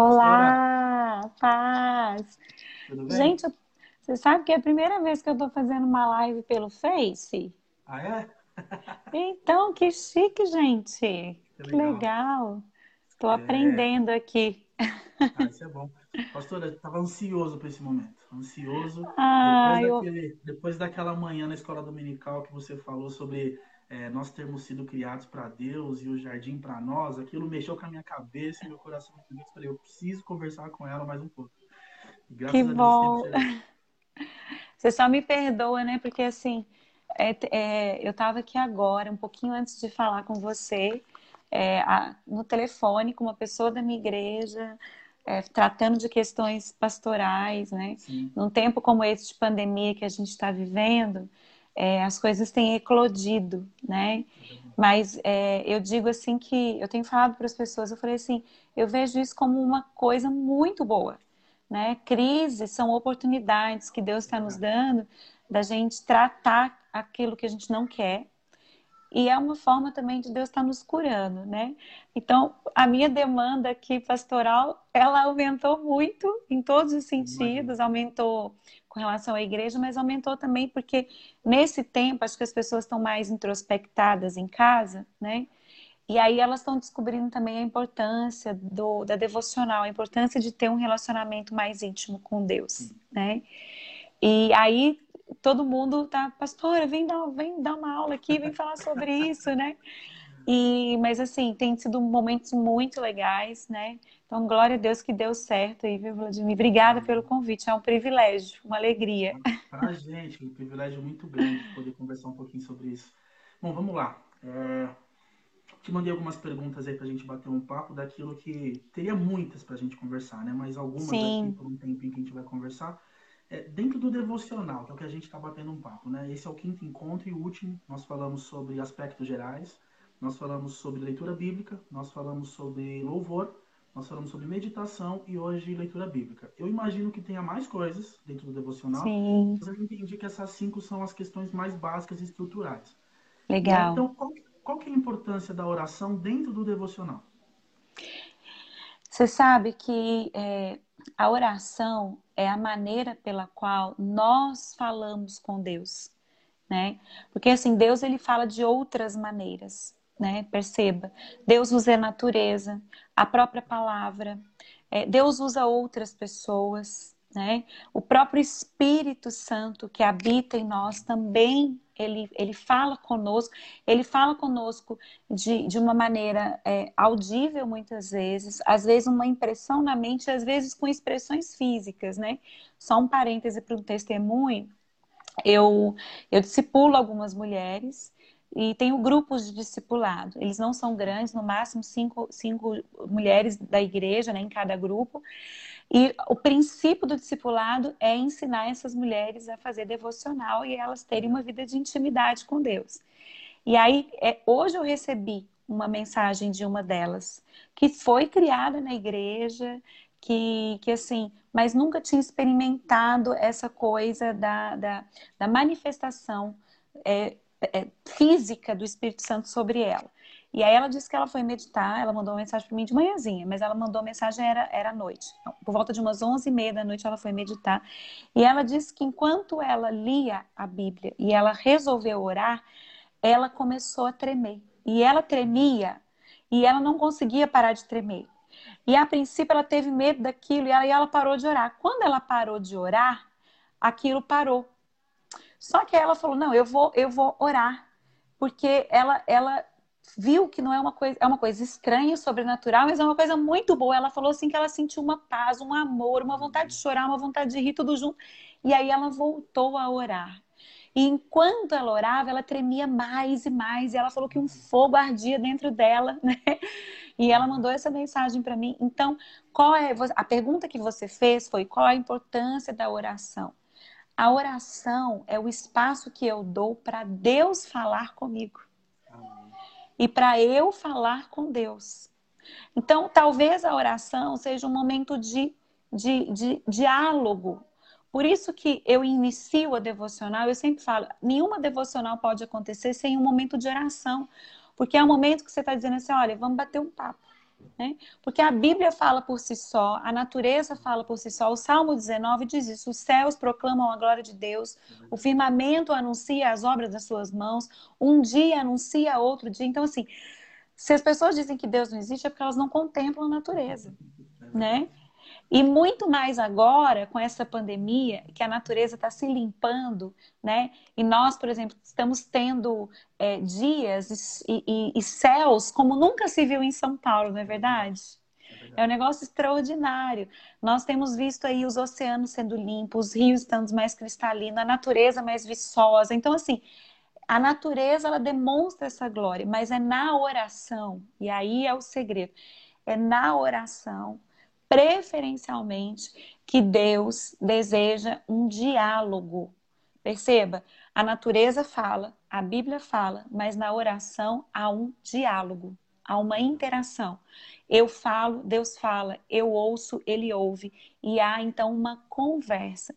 Olá, paz. Tudo bem? Gente, você sabe que é a primeira vez que eu tô fazendo uma live pelo Face? Ah, é? Então, que chique, gente. Que Que legal. Estou É, aprendendo aqui. ah, isso é bom. Pastora, eu estava ansioso para esse momento. Ansioso. Depois Ah, eu... daquele, depois daquela manhã na escola dominical que você falou sobre é, nós termos sido criados para Deus e o jardim para nós, aquilo mexeu com a minha cabeça e meu coração. Eu falei, eu preciso conversar com ela mais um pouco. Que a Deus bom. chegou. Você só me perdoa, né? Porque assim, é- é, eu estava aqui agora, um pouquinho antes de falar com você, é, a- no telefone com uma pessoa da minha igreja, é, tratando de questões pastorais, né? Sim, Num tempo como esse de pandemia que a gente está vivendo, é, as coisas têm eclodido, né? Mas é, eu digo assim que eu tenho falado para as pessoas, eu falei assim, eu vejo isso como uma coisa muito boa, né? Crises são oportunidades que Deus está nos dando da gente tratar aquilo que a gente não quer. E é uma forma também de Deus estar nos curando, né? Então, a minha demanda aqui pastoral, ela aumentou muito em todos os sentidos, aumentou com relação à igreja, mas aumentou também porque nesse tempo acho que as pessoas estão mais introspectadas em casa, né? E aí elas estão descobrindo também a importância do, da devocional, a importância de ter um relacionamento mais íntimo com Deus, né? E aí todo mundo tá, pastora, vem dar, vem dar uma aula aqui, vem falar sobre isso, né? E, mas assim, tem sido momentos muito legais, né? Então, glória a Deus que deu certo aí, viu, Vladimir? Obrigada pelo convite, é um privilégio, uma alegria. Para a gente, um privilégio muito grande poder conversar um pouquinho sobre isso. Bom, vamos lá. É, te mandei algumas perguntas aí para a gente bater um papo daquilo que teria muitas para a gente conversar, né? Mas algumas aqui Sim, por um tempinho que a gente vai conversar. É, dentro do devocional, que é o que a gente está batendo um papo, né? Esse é o quinto encontro e o último. Nós falamos sobre aspectos gerais, nós falamos sobre leitura bíblica, nós falamos sobre louvor, nós falamos sobre meditação e hoje leitura bíblica. Eu imagino que tenha mais coisas dentro do devocional, sim, mas eu entendi que essas cinco são as questões mais básicas e estruturais. Legal. então, qual, qual que é a importância da oração dentro do devocional? Você sabe que é, a oração é a maneira pela qual nós falamos com Deus, né? Porque assim, Deus ele fala de outras maneiras, né? Perceba, Deus usa a natureza, a própria palavra, é, Deus usa outras pessoas, né? O próprio Espírito Santo que habita em nós também ele, ele fala conosco, ele fala conosco de, de uma maneira é, audível muitas vezes, às vezes uma impressão na mente, às vezes com expressões físicas, né? Só um parêntese para um testemunho. Eu, eu discipulo algumas mulheres e tenho grupos de discipulado. Eles não são grandes, no máximo cinco, cinco mulheres da igreja, né, em cada grupo. E o princípio do discipulado é ensinar essas mulheres a fazer devocional e elas terem uma vida de intimidade com Deus. E aí, é, hoje eu recebi uma mensagem de uma delas, que foi criada na igreja, que, que assim, mas nunca tinha experimentado essa coisa da, da, da manifestação é, é, física do Espírito Santo sobre ela. E aí ela disse que ela foi meditar, ela mandou uma mensagem para mim de manhãzinha, mas ela mandou a mensagem era, era à noite. Então, por volta de umas 11 e meia da noite ela foi meditar. E ela disse que enquanto ela lia a Bíblia e ela resolveu orar, ela começou a tremer. E ela tremia e ela não conseguia parar de tremer. E a princípio ela teve medo daquilo e ela, e ela parou de orar. Quando ela parou de orar, aquilo parou. Só que ela falou: "Não, eu vou eu vou orar", porque ela ela viu que não é uma coisa é uma coisa estranha, sobrenatural, mas é uma coisa muito boa. Ela falou assim que ela sentiu uma paz, um amor, uma vontade de chorar, uma vontade de rir tudo junto. E aí ela voltou a orar. E enquanto ela orava, ela tremia mais e mais. E ela falou que um fogo ardia dentro dela, né? E ela mandou essa mensagem para mim. Então, qual é a pergunta que você fez foi qual a importância da oração? A oração é o espaço que eu dou para Deus falar comigo. E para eu falar com Deus. Então, talvez a oração seja um momento de, de, de diálogo. Por isso que eu inicio a devocional, eu sempre falo, nenhuma devocional pode acontecer sem um momento de oração. Porque é um momento que você está dizendo assim, olha, vamos bater um papo. Né? Porque a Bíblia fala por si só, a natureza fala por si só. O Salmo 19 diz isso: os céus proclamam a glória de Deus, o firmamento anuncia as obras das suas mãos, um dia anuncia outro dia. Então, assim, se as pessoas dizem que Deus não existe, é porque elas não contemplam a natureza, né? E muito mais agora, com essa pandemia, que a natureza está se limpando, né? E nós, por exemplo, estamos tendo é, dias e, e, e, céus como nunca se viu em São Paulo, não é verdade? é verdade? É um negócio extraordinário. Nós temos visto aí os oceanos sendo limpos, os rios estando mais cristalinos, a natureza mais viçosa. Então, assim, a natureza, ela demonstra essa glória, mas é na oração, e aí é o segredo, é na oração preferencialmente que Deus deseja um diálogo. Perceba, a natureza fala, a Bíblia fala, mas na oração há um diálogo, há uma interação. Eu falo, Deus fala, eu ouço, ele ouve, e há então uma conversa.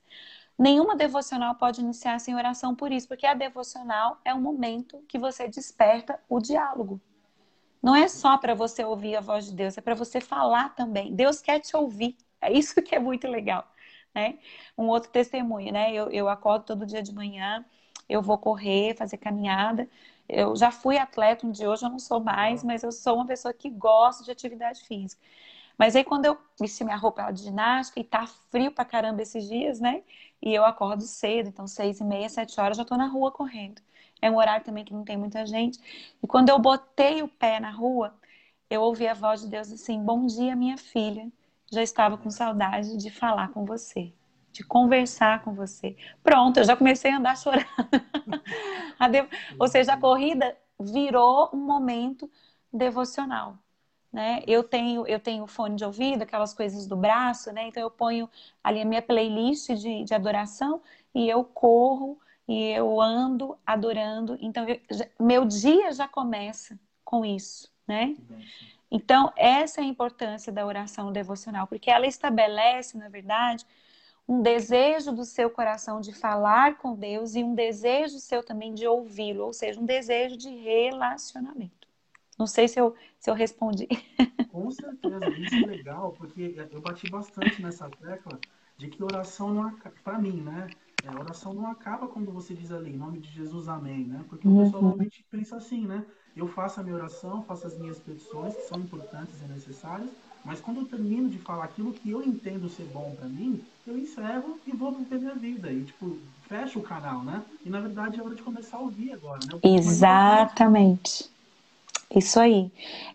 Nenhuma devocional pode iniciar sem oração por isso, porque a devocional é um momento que você desperta o diálogo. Não é só para você ouvir a voz de Deus, é para você falar também. Deus quer te ouvir. É isso que é muito legal. Né? Um outro testemunho, né? Eu, eu acordo todo dia de manhã, eu vou correr, fazer caminhada. Eu já fui atleta um dia, hoje eu não sou mais, mas eu sou uma pessoa que gosta de atividade física. Mas aí quando eu vesti minha roupa de ginástica e tá frio pra caramba esses dias, né? E eu acordo cedo, então seis e meia, sete horas, já tô na rua correndo é um horário também que não tem muita gente. E quando eu botei o pé na rua, eu ouvi a voz de Deus assim: Bom dia, minha filha. Já estava com saudade de falar com você, de conversar com você. Pronto, eu já comecei a andar chorando. Ou seja, a corrida virou um momento devocional. Né? Eu tenho eu tenho fone de ouvido, aquelas coisas do braço, né? Então eu ponho ali a minha playlist de, de adoração e eu corro e eu ando adorando. Então, eu, meu dia já começa com isso, né? Então, essa é a importância da oração devocional, porque ela estabelece, na verdade, um desejo do seu coração de falar com Deus e um desejo seu também de ouvi-lo, ou seja, um desejo de relacionamento. Não sei se eu, se eu respondi. Com certeza, isso é legal, porque eu bati bastante nessa tecla de que oração não para mim, né? É, a oração não acaba quando você diz ali, em nome de Jesus, amém, né? Porque o pessoal uhum. normalmente pensa assim, né? Eu faço a minha oração, faço as minhas petições, que são importantes e necessárias, mas quando eu termino de falar aquilo que eu entendo ser bom para mim, eu encerro e vou viver minha vida. E, tipo, fecho o canal, né? E, na verdade, é hora de começar a ouvir agora, né? Exatamente. Isso aí.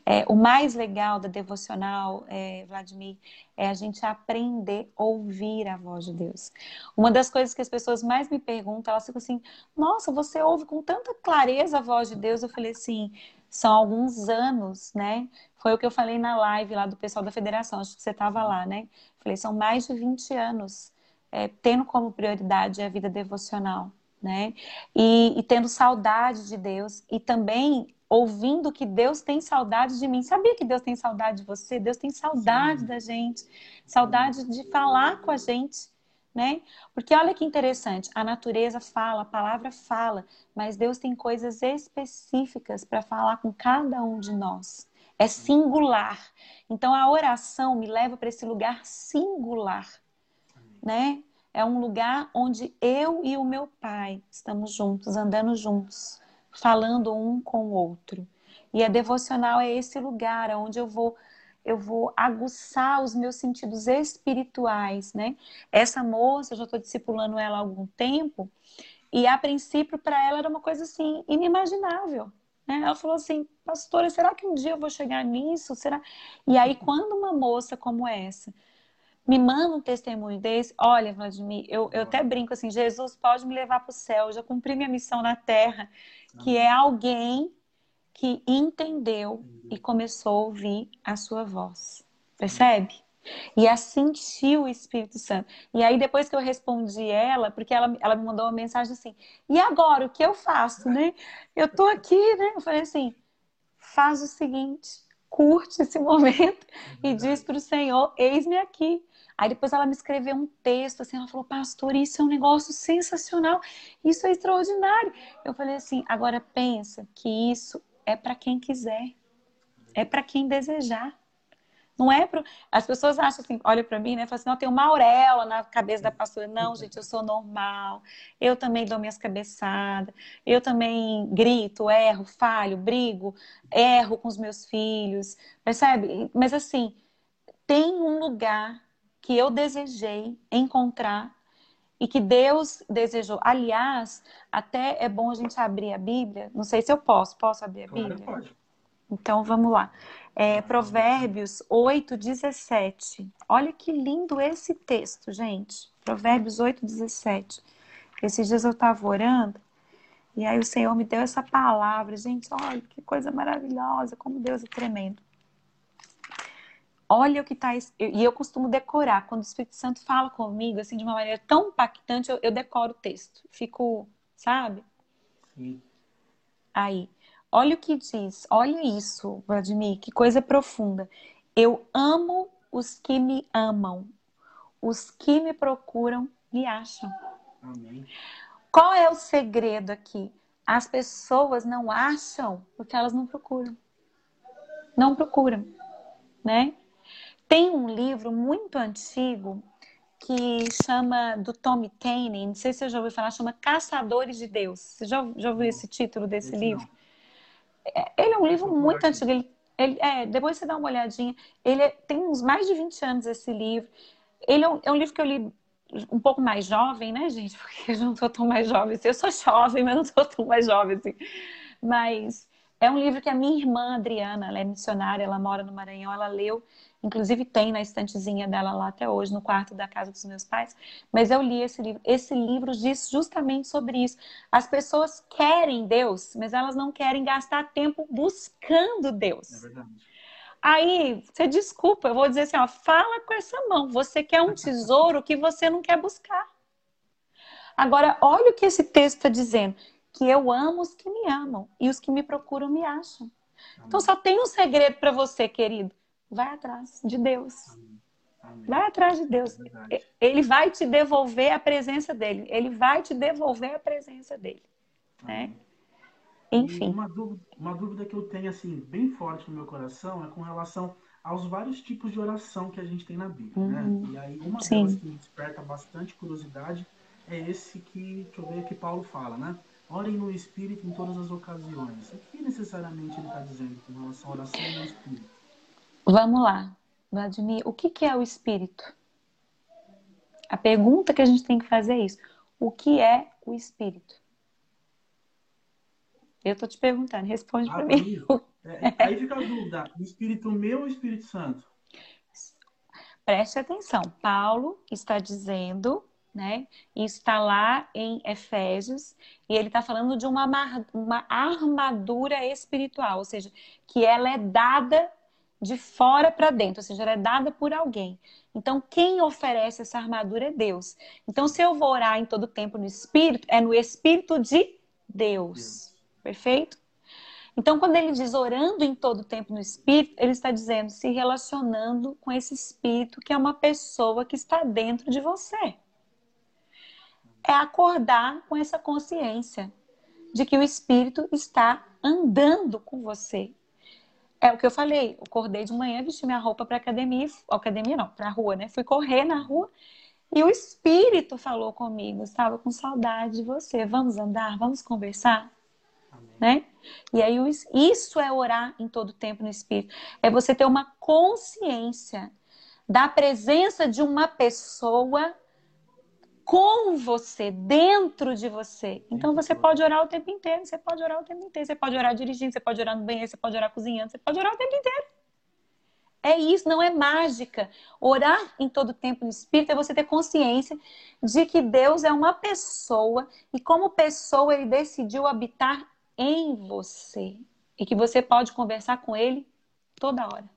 É, o mais legal da devocional, é, Vladimir, é a gente aprender a ouvir a voz de Deus. Uma das coisas que as pessoas mais me perguntam, elas ficam assim: Nossa, você ouve com tanta clareza a voz de Deus? Eu falei assim: são alguns anos, né? Foi o que eu falei na live lá do pessoal da federação, acho que você estava lá, né? Falei: são mais de 20 anos é, tendo como prioridade a vida devocional. Né? E, e tendo saudade de Deus e também ouvindo que Deus tem saudade de mim. Sabia que Deus tem saudade de você? Deus tem saudade Sim. da gente, saudade de falar com a gente, né? Porque olha que interessante, a natureza fala, a palavra fala, mas Deus tem coisas específicas para falar com cada um de nós. É singular. Então a oração me leva para esse lugar singular, né? É um lugar onde eu e o meu pai estamos juntos, andando juntos falando um com o outro. E a devocional é esse lugar onde eu vou eu vou aguçar os meus sentidos espirituais, né? Essa moça, eu já estou discipulando ela há algum tempo, e a princípio para ela era uma coisa assim inimaginável. Né? Ela falou assim, pastora, será que um dia eu vou chegar nisso? Será? E aí quando uma moça como essa me manda um testemunho desse, olha, Vladimir, eu, eu até brinco assim, Jesus pode me levar para o céu, eu já cumpri minha missão na terra que é alguém que entendeu e começou a ouvir a sua voz. Percebe? E a sentiu o Espírito Santo. E aí, depois que eu respondi ela, porque ela, ela me mandou uma mensagem assim: e agora, o que eu faço, né? Eu tô aqui, né? Eu falei assim: faz o seguinte, curte esse momento e diz para o Senhor: eis-me aqui. Aí depois ela me escreveu um texto, assim, ela falou, pastor, isso é um negócio sensacional, isso é extraordinário. Eu falei assim, agora pensa que isso é para quem quiser, é para quem desejar. Não é pro... As pessoas acham assim, olha para mim, né? Falam assim, não, tem uma auréola na cabeça da pastora. Não, gente, eu sou normal. Eu também dou minhas cabeçadas. Eu também grito, erro, falho, brigo, erro com os meus filhos. Percebe? Mas assim, tem um lugar que eu desejei encontrar e que Deus desejou. Aliás, até é bom a gente abrir a Bíblia. Não sei se eu posso. Posso abrir a Bíblia? Pode. Então vamos lá. É, Provérbios 8, 17. Olha que lindo esse texto, gente. Provérbios 8, 17. Esses dias eu estava orando e aí o Senhor me deu essa palavra. Gente, olha que coisa maravilhosa, como Deus é tremendo. Olha o que está. E eu costumo decorar. Quando o Espírito Santo fala comigo, assim, de uma maneira tão impactante, eu, eu decoro o texto. Fico, sabe? Sim. Aí. Olha o que diz, olha isso, Vladimir, que coisa profunda. Eu amo os que me amam, os que me procuram me acham. Amém. Qual é o segredo aqui? As pessoas não acham porque elas não procuram. Não procuram, né? Tem um livro muito antigo que chama do Tommy Taine, não sei se você já ouviu falar, chama Caçadores de Deus. Você já, já ouviu esse título desse esse livro? É, ele é um livro muito antigo. Ele, ele, é, depois você dá uma olhadinha. Ele é, tem uns mais de 20 anos esse livro. Ele é um, é um, livro que eu li um pouco mais jovem, né, gente? Porque eu não sou tão mais jovem assim. Eu sou jovem, mas não sou tão mais jovem assim. Mas é um livro que a minha irmã Adriana, ela é missionária, ela mora no Maranhão, ela leu Inclusive tem na estantezinha dela lá até hoje, no quarto da casa dos meus pais. Mas eu li esse livro. Esse livro diz justamente sobre isso. As pessoas querem Deus, mas elas não querem gastar tempo buscando Deus. É verdade. Aí, você desculpa, eu vou dizer assim, ó, fala com essa mão. Você quer um tesouro que você não quer buscar. Agora, olha o que esse texto está dizendo. Que eu amo os que me amam e os que me procuram me acham. Então, só tem um segredo para você, querido. Vai atrás de Deus. Vai atrás de Deus. É ele vai te devolver a presença dele. Ele vai te devolver a presença dele. Né? Enfim. Uma dúvida, uma dúvida que eu tenho assim bem forte no meu coração é com relação aos vários tipos de oração que a gente tem na Bíblia, né? uhum. né? E aí uma Sim. delas que me desperta bastante curiosidade é esse que, deixa eu ver, que Paulo fala, né? Orem no Espírito em todas as ocasiões. O que necessariamente ele está dizendo com relação à oração no Espírito? Vamos lá, Vladimir, o que, que é o espírito? A pergunta que a gente tem que fazer é isso: o que é o espírito? Eu estou te perguntando, responde ah, para mim. É, aí fica a dúvida: o espírito meu ou o Espírito Santo? Preste atenção, Paulo está dizendo, né? Isso está lá em Efésios, e ele está falando de uma, uma armadura espiritual, ou seja, que ela é dada de fora para dentro, ou seja, ela é dada por alguém. Então, quem oferece essa armadura é Deus. Então, se eu vou orar em todo tempo no Espírito, é no Espírito de Deus. Deus. Perfeito? Então, quando ele diz orando em todo tempo no Espírito, ele está dizendo se relacionando com esse Espírito que é uma pessoa que está dentro de você. É acordar com essa consciência de que o Espírito está andando com você, é o que eu falei. Eu acordei de manhã, vesti minha roupa para academia, academia não, para rua, né? Fui correr na rua e o espírito falou comigo. Estava com saudade de você. Vamos andar, vamos conversar, Amém. né? E aí isso é orar em todo tempo no espírito. É você ter uma consciência da presença de uma pessoa com você, dentro de você. Então você pode orar o tempo inteiro, você pode orar o tempo inteiro, você pode orar dirigindo, você pode orar no banheiro, você pode orar cozinhando, você pode orar o tempo inteiro. É isso, não é mágica. Orar em todo tempo no Espírito é você ter consciência de que Deus é uma pessoa e, como pessoa, ele decidiu habitar em você e que você pode conversar com ele toda hora.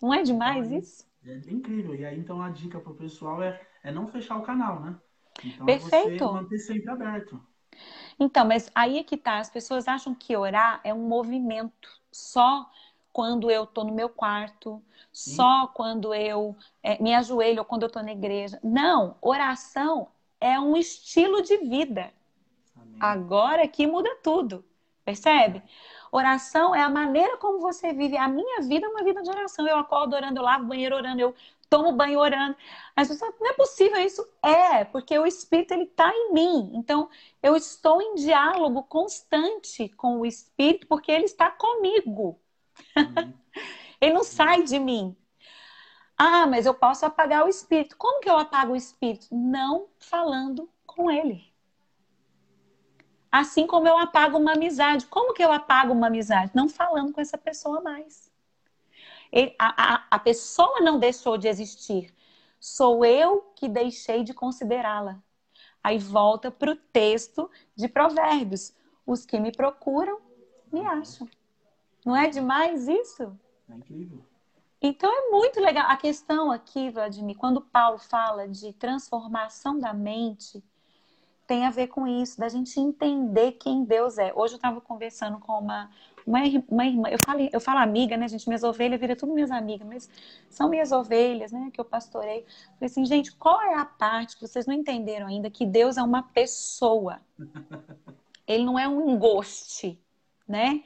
Não é demais isso? É incrível. E aí, então, a dica para o pessoal é, é não fechar o canal, né? Então, Perfeito. Você manter sempre aberto. Então, mas aí é que tá. As pessoas acham que orar é um movimento só quando eu tô no meu quarto, Sim. só quando eu é, me ajoelho ou quando eu tô na igreja. Não, oração é um estilo de vida. Amém. Agora que muda tudo. Percebe? Oração é a maneira como você vive. A minha vida é uma vida de oração. Eu acordo orando, eu lavo o banheiro orando, eu tomo banho orando. As pessoas, não é possível isso. É, porque o Espírito ele está em mim. Então, eu estou em diálogo constante com o Espírito, porque ele está comigo. Uhum. ele não sai de mim. Ah, mas eu posso apagar o Espírito. Como que eu apago o Espírito? Não falando com ele. Assim como eu apago uma amizade. Como que eu apago uma amizade? Não falando com essa pessoa mais. Ele, a, a, a pessoa não deixou de existir. Sou eu que deixei de considerá-la. Aí volta para o texto de Provérbios. Os que me procuram, me acham. Não é demais isso? É incrível. Então é muito legal. A questão aqui, Vladimir, quando Paulo fala de transformação da mente, tem a ver com isso, da gente entender quem Deus é. Hoje eu estava conversando com uma, uma, uma, irmã, eu falo, eu falo amiga, né, gente? Minhas ovelhas viram tudo minhas amigas, mas são minhas ovelhas, né, que eu pastorei. Falei assim, gente, qual é a parte que vocês não entenderam ainda? Que Deus é uma pessoa. Ele não é um engoste, né?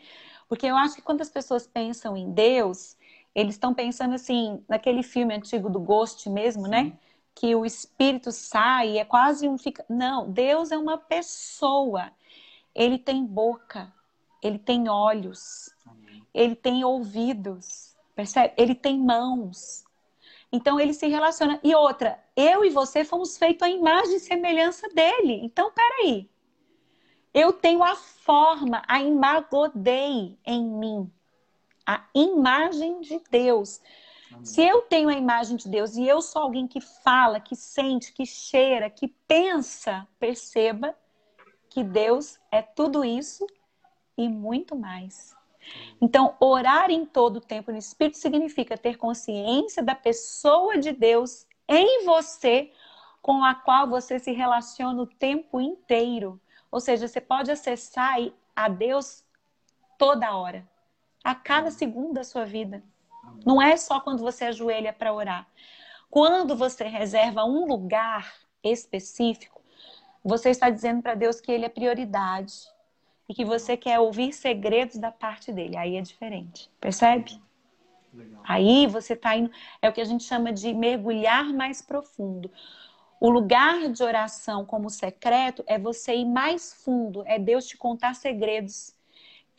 Porque eu acho que quando as pessoas pensam em Deus, eles estão pensando assim, naquele filme antigo do Ghost mesmo, né? Sim. né? Que o espírito sai, é quase um fica. Não, Deus é uma pessoa. Ele tem boca, ele tem olhos, Amém. ele tem ouvidos, percebe? Ele tem mãos. Então ele se relaciona. E outra, eu e você fomos feitos à imagem e semelhança dele. Então, peraí. Eu tenho a forma, a imagodei em mim. A imagem de Deus. Se eu tenho a imagem de Deus e eu sou alguém que fala, que sente, que cheira, que pensa, perceba que Deus é tudo isso e muito mais. Então, orar em todo o tempo no Espírito significa ter consciência da pessoa de Deus em você, com a qual você se relaciona o tempo inteiro. Ou seja, você pode acessar a Deus toda hora, a cada segundo da sua vida. Não é só quando você ajoelha para orar. Quando você reserva um lugar específico, você está dizendo para Deus que Ele é prioridade e que você quer ouvir segredos da parte dele. Aí é diferente, percebe? Legal. Aí você está indo. É o que a gente chama de mergulhar mais profundo. O lugar de oração como secreto é você ir mais fundo, é Deus te contar segredos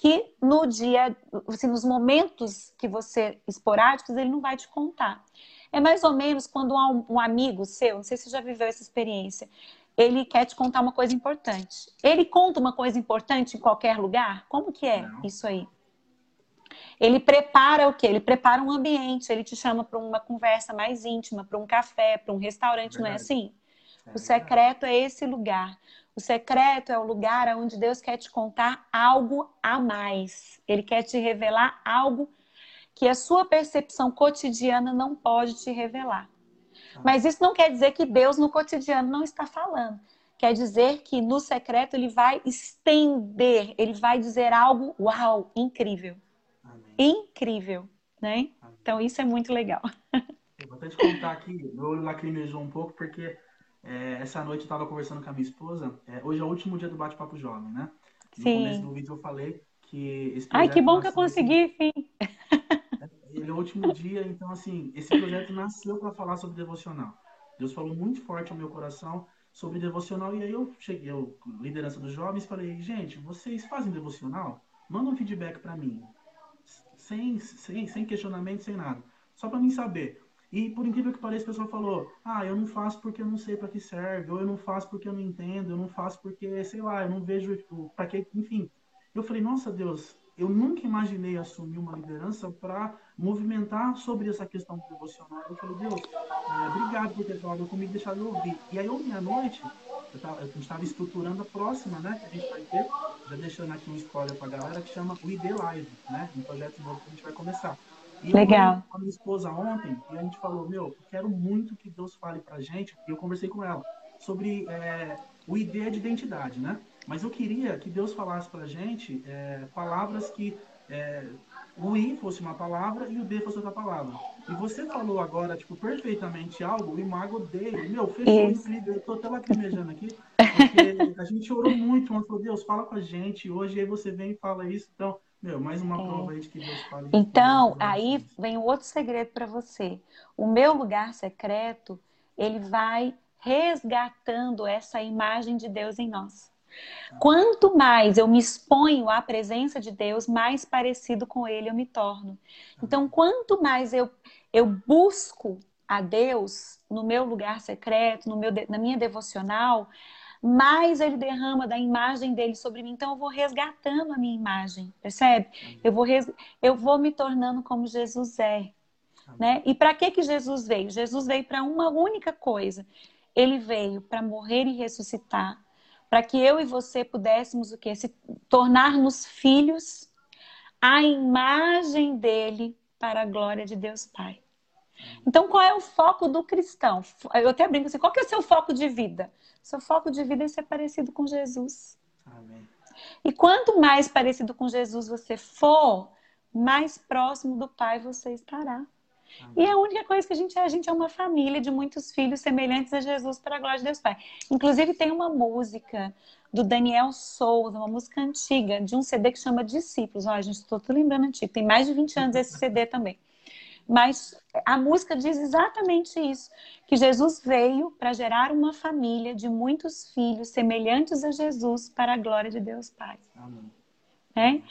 que no dia, assim, nos momentos que você esporádicos, ele não vai te contar. É mais ou menos quando um, amigo seu, não sei se você já viveu essa experiência, ele quer te contar uma coisa importante. Ele conta uma coisa importante em qualquer lugar? Como que é não. isso aí? Ele prepara o quê? Ele prepara um ambiente, ele te chama para uma conversa mais íntima, para um café, para um restaurante, Verdade. não é assim? É o secreto é esse lugar. O secreto é o lugar onde Deus quer te contar algo a mais. Ele quer te revelar algo que a sua percepção cotidiana não pode te revelar. Ah. Mas isso não quer dizer que Deus no cotidiano não está falando. Quer dizer que no secreto ele vai estender, ele vai dizer algo, uau, incrível. Amém. Incrível, né? Amém. Então isso é muito legal. Eu vou até te contar aqui, meu olho lacrimejou um pouco porque é, essa noite eu estava conversando com a minha esposa. É, hoje é o último dia do bate-papo jovem, né? No Sim. começo do vídeo eu falei que esse Ai, que bom que eu consegui, enfim. Ele é o último dia, então assim, esse projeto nasceu para falar sobre devocional. Deus falou muito forte ao meu coração sobre devocional e aí eu cheguei, eu, liderança dos jovens, falei, gente, vocês fazem devocional? Manda um feedback para mim, sem, sem, sem questionamento, sem nada, só para mim saber. E por incrível que pareça, a pessoa falou: Ah, eu não faço porque eu não sei para que serve, ou eu não faço porque eu não entendo, eu não faço porque, sei lá, eu não vejo para que. Enfim. Eu falei: Nossa Deus, eu nunca imaginei assumir uma liderança para movimentar sobre essa questão devocional. Eu falei: Deus, é, obrigado por ter falado comigo, deixar eu ouvir. E aí, ontem à noite, eu tava, a gente estava estruturando a próxima, né, que a gente vai ter, já deixando aqui um spoiler para a galera, que chama o ID Live, né, um projeto novo que a gente vai começar. E Legal. Eu com a minha esposa ontem e a gente falou, meu, eu quero muito que Deus fale pra gente, e eu conversei com ela, sobre é, o ideia de identidade, né? Mas eu queria que Deus falasse pra gente é, palavras que é, o I fosse uma palavra e o D fosse outra palavra. E você falou agora, tipo, perfeitamente algo, o imago dele, meu, fechou Isso. incrível. Eu tô até lacrimejando aqui, porque a gente orou muito, mas falou, Deus, fala com a gente hoje, e aí você vem e fala isso. Então, Meu, mais uma é. prova aí de que Deus fala. Então, aí vem outro segredo para você. O meu lugar secreto, ele vai resgatando essa imagem de Deus em nós. Quanto mais eu me exponho à presença de Deus, mais parecido com Ele eu me torno. Então, quanto mais eu, eu busco a Deus no meu lugar secreto, no meu, na minha devocional, mais ele derrama da imagem dele sobre mim. Então eu vou resgatando a minha imagem, percebe? Eu vou, res... eu vou me tornando como Jesus é. Né? E para que, que Jesus veio? Jesus veio para uma única coisa. Ele veio para morrer e ressuscitar, para que eu e você pudéssemos o quê? Se tornar-nos filhos à imagem dele para a glória de Deus Pai. Então, qual é o foco do cristão? Eu até brinco assim, qual que é o seu foco de vida? Seu foco de vida é ser parecido com Jesus. Amém. E quanto mais parecido com Jesus você for, mais próximo do Pai você estará. Amém. E a única coisa que a gente é, a gente é uma família de muitos filhos semelhantes a Jesus para a glória de Deus Pai. Inclusive tem uma música do Daniel Souza, uma música antiga, de um CD que chama Discípulos. Olha, gente, estou lembrando antigo, tem mais de 20 anos esse CD também. Mas a música diz exatamente isso: que Jesus veio para gerar uma família de muitos filhos semelhantes a Jesus para a glória de Deus Pai. Amém. É?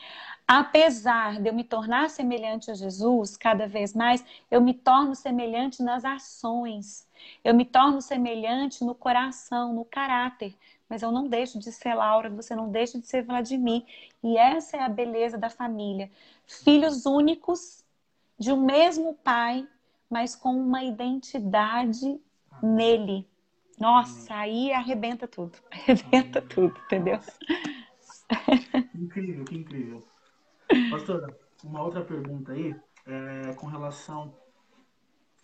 Apesar de eu me tornar semelhante a Jesus cada vez mais, eu me torno semelhante nas ações, eu me torno semelhante no coração, no caráter, mas eu não deixo de ser Laura, você não deixa de ser Vladimir. E essa é a beleza da família. Filhos únicos de um mesmo pai, mas com uma identidade nele. Nossa, aí arrebenta tudo. Arrebenta tudo, entendeu? Que incrível, que incrível. Pastora, uma outra pergunta aí, é, com relação.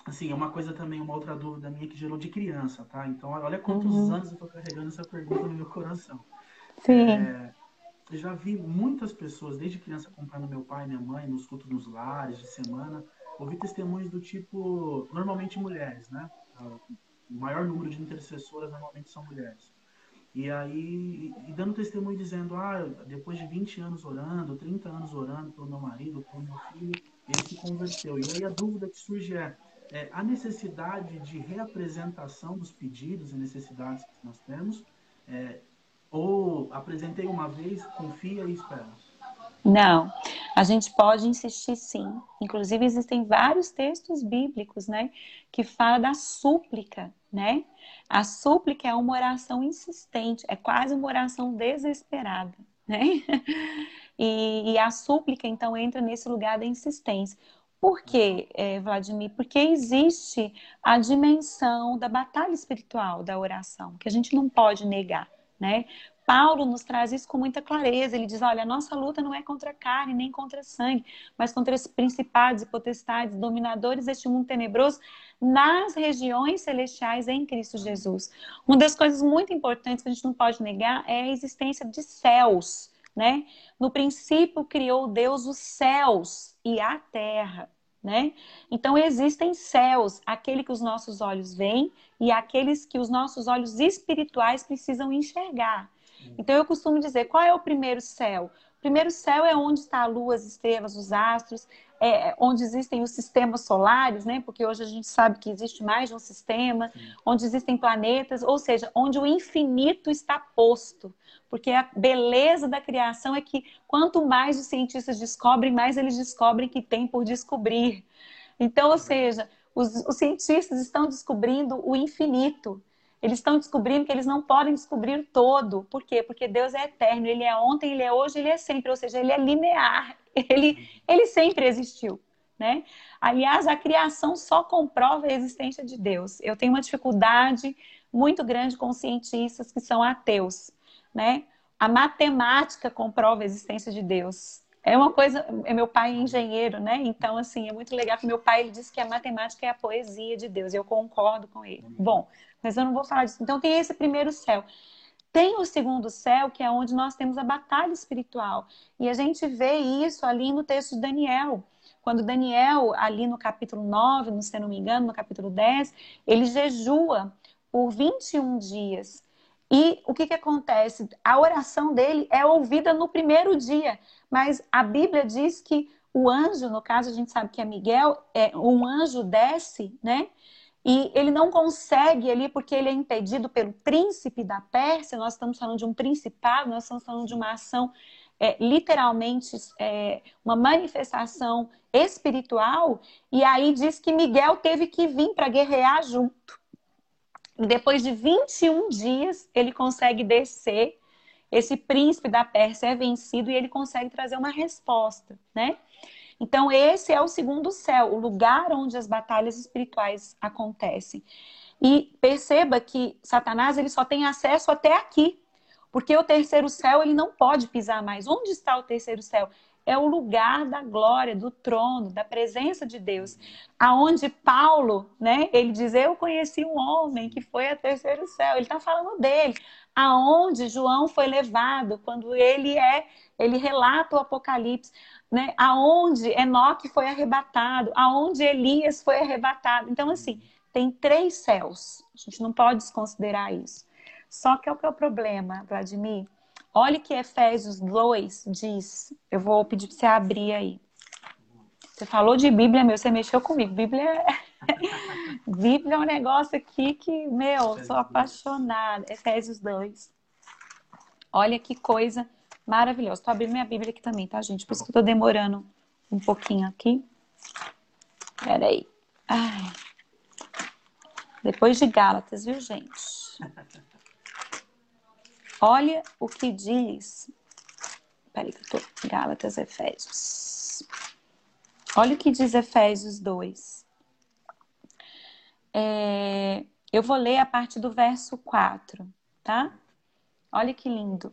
Assim, é uma coisa também, uma outra dúvida minha que gerou de criança, tá? Então, olha quantos uhum. anos eu tô carregando essa pergunta no meu coração. Sim. É, eu já vi muitas pessoas, desde criança, acompanhando meu pai e minha mãe nos cultos nos lares de semana, ouvi testemunhos do tipo, normalmente mulheres, né? O maior número de intercessoras normalmente são mulheres. E aí, e dando testemunho dizendo, ah, depois de 20 anos orando, 30 anos orando pelo meu marido, pelo meu filho, ele se converteu. E aí a dúvida que surge é, é a necessidade de reapresentação dos pedidos e necessidades que nós temos, é, ou apresentei uma vez, confia e espera? Não, a gente pode insistir sim. Inclusive existem vários textos bíblicos, né, que falam da súplica, né? A súplica é uma oração insistente, é quase uma oração desesperada, né? E, e a súplica então entra nesse lugar da insistência. Por quê, eh, Vladimir? Porque existe a dimensão da batalha espiritual da oração, que a gente não pode negar né? Paulo nos traz isso com muita clareza. Ele diz: olha, a nossa luta não é contra a carne nem contra sangue, mas contra os principados e potestades, dominadores deste mundo tenebroso, nas regiões celestiais em Cristo Jesus. Uma das coisas muito importantes que a gente não pode negar é a existência de céus. Né? No princípio criou Deus os céus e a terra. Né? Então existem céus, aquele que os nossos olhos veem e aqueles que os nossos olhos espirituais precisam enxergar. Então eu costumo dizer, qual é o primeiro céu? O primeiro céu é onde está a lua, as estrelas, os astros, é, onde existem os sistemas solares, né? Porque hoje a gente sabe que existe mais de um sistema, Sim. onde existem planetas, ou seja, onde o infinito está posto. Porque a beleza da criação é que quanto mais os cientistas descobrem, mais eles descobrem que tem por descobrir. Então, ou seja, os, os cientistas estão descobrindo o infinito. Eles estão descobrindo que eles não podem descobrir todo. Por quê? Porque Deus é eterno. Ele é ontem, ele é hoje, ele é sempre. Ou seja, ele é linear. Ele, ele sempre existiu. Né? Aliás, a criação só comprova a existência de Deus. Eu tenho uma dificuldade muito grande com cientistas que são ateus. Né? A matemática comprova a existência de Deus. É uma coisa, é meu pai é engenheiro, né? Então, assim, é muito legal que meu pai ele disse que a matemática é a poesia de Deus. Eu concordo com ele. Bom, mas eu não vou falar disso. Então, tem esse primeiro céu. Tem o segundo céu, que é onde nós temos a batalha espiritual. E a gente vê isso ali no texto de Daniel. Quando Daniel, ali no capítulo 9, se não me engano, no capítulo 10, ele jejua por 21 dias. E o que, que acontece? A oração dele é ouvida no primeiro dia, Mas a Bíblia diz que o anjo, no caso a gente sabe que é Miguel, é, um anjo desce, né? E ele não consegue ali, porque ele é impedido pelo príncipe da Pérsia, nós estamos falando de um principado, nós estamos falando de uma ação é, literalmente é, uma manifestação espiritual, e aí diz que Miguel teve que vir para guerrear junto. E depois de 21 dias, ele consegue descer, esse príncipe da Pérsia é vencido e ele consegue trazer uma resposta, né? Então, esse é o segundo céu, o lugar onde as batalhas espirituais acontecem. E perceba que Satanás ele só tem acesso até aqui, porque o terceiro céu ele não pode pisar mais. Onde está o terceiro céu? É o lugar da glória, do trono, da presença de Deus. Aonde Paulo, né, ele diz: Eu conheci um homem que foi a terceiro céu. Ele está falando dele. Aonde João foi levado, quando ele é, ele relata o Apocalipse né? Aonde Enoque foi arrebatado, aonde Elias foi arrebatado. Então, assim, tem três céus. A gente não pode desconsiderar isso. Só que é o que é o problema, Vladimir? Olha que Efésios 2 diz. Eu vou pedir para você abrir aí. Você falou de Bíblia, meu, você mexeu comigo. Bíblia é... Bíblia é um negócio aqui que, meu, sou apaixonada. Efésios 2. Olha que coisa Maravilhoso. Tô abrindo minha Bíblia aqui também, tá, gente? Por isso que eu tô demorando um pouquinho aqui. Peraí. Ai. Depois de Gálatas, viu, gente? Olha o que diz. Peraí, que eu tô. Gálatas, Efésios. Olha o que diz Efésios 2. É... Eu vou ler a parte do verso 4, tá? Olha que lindo.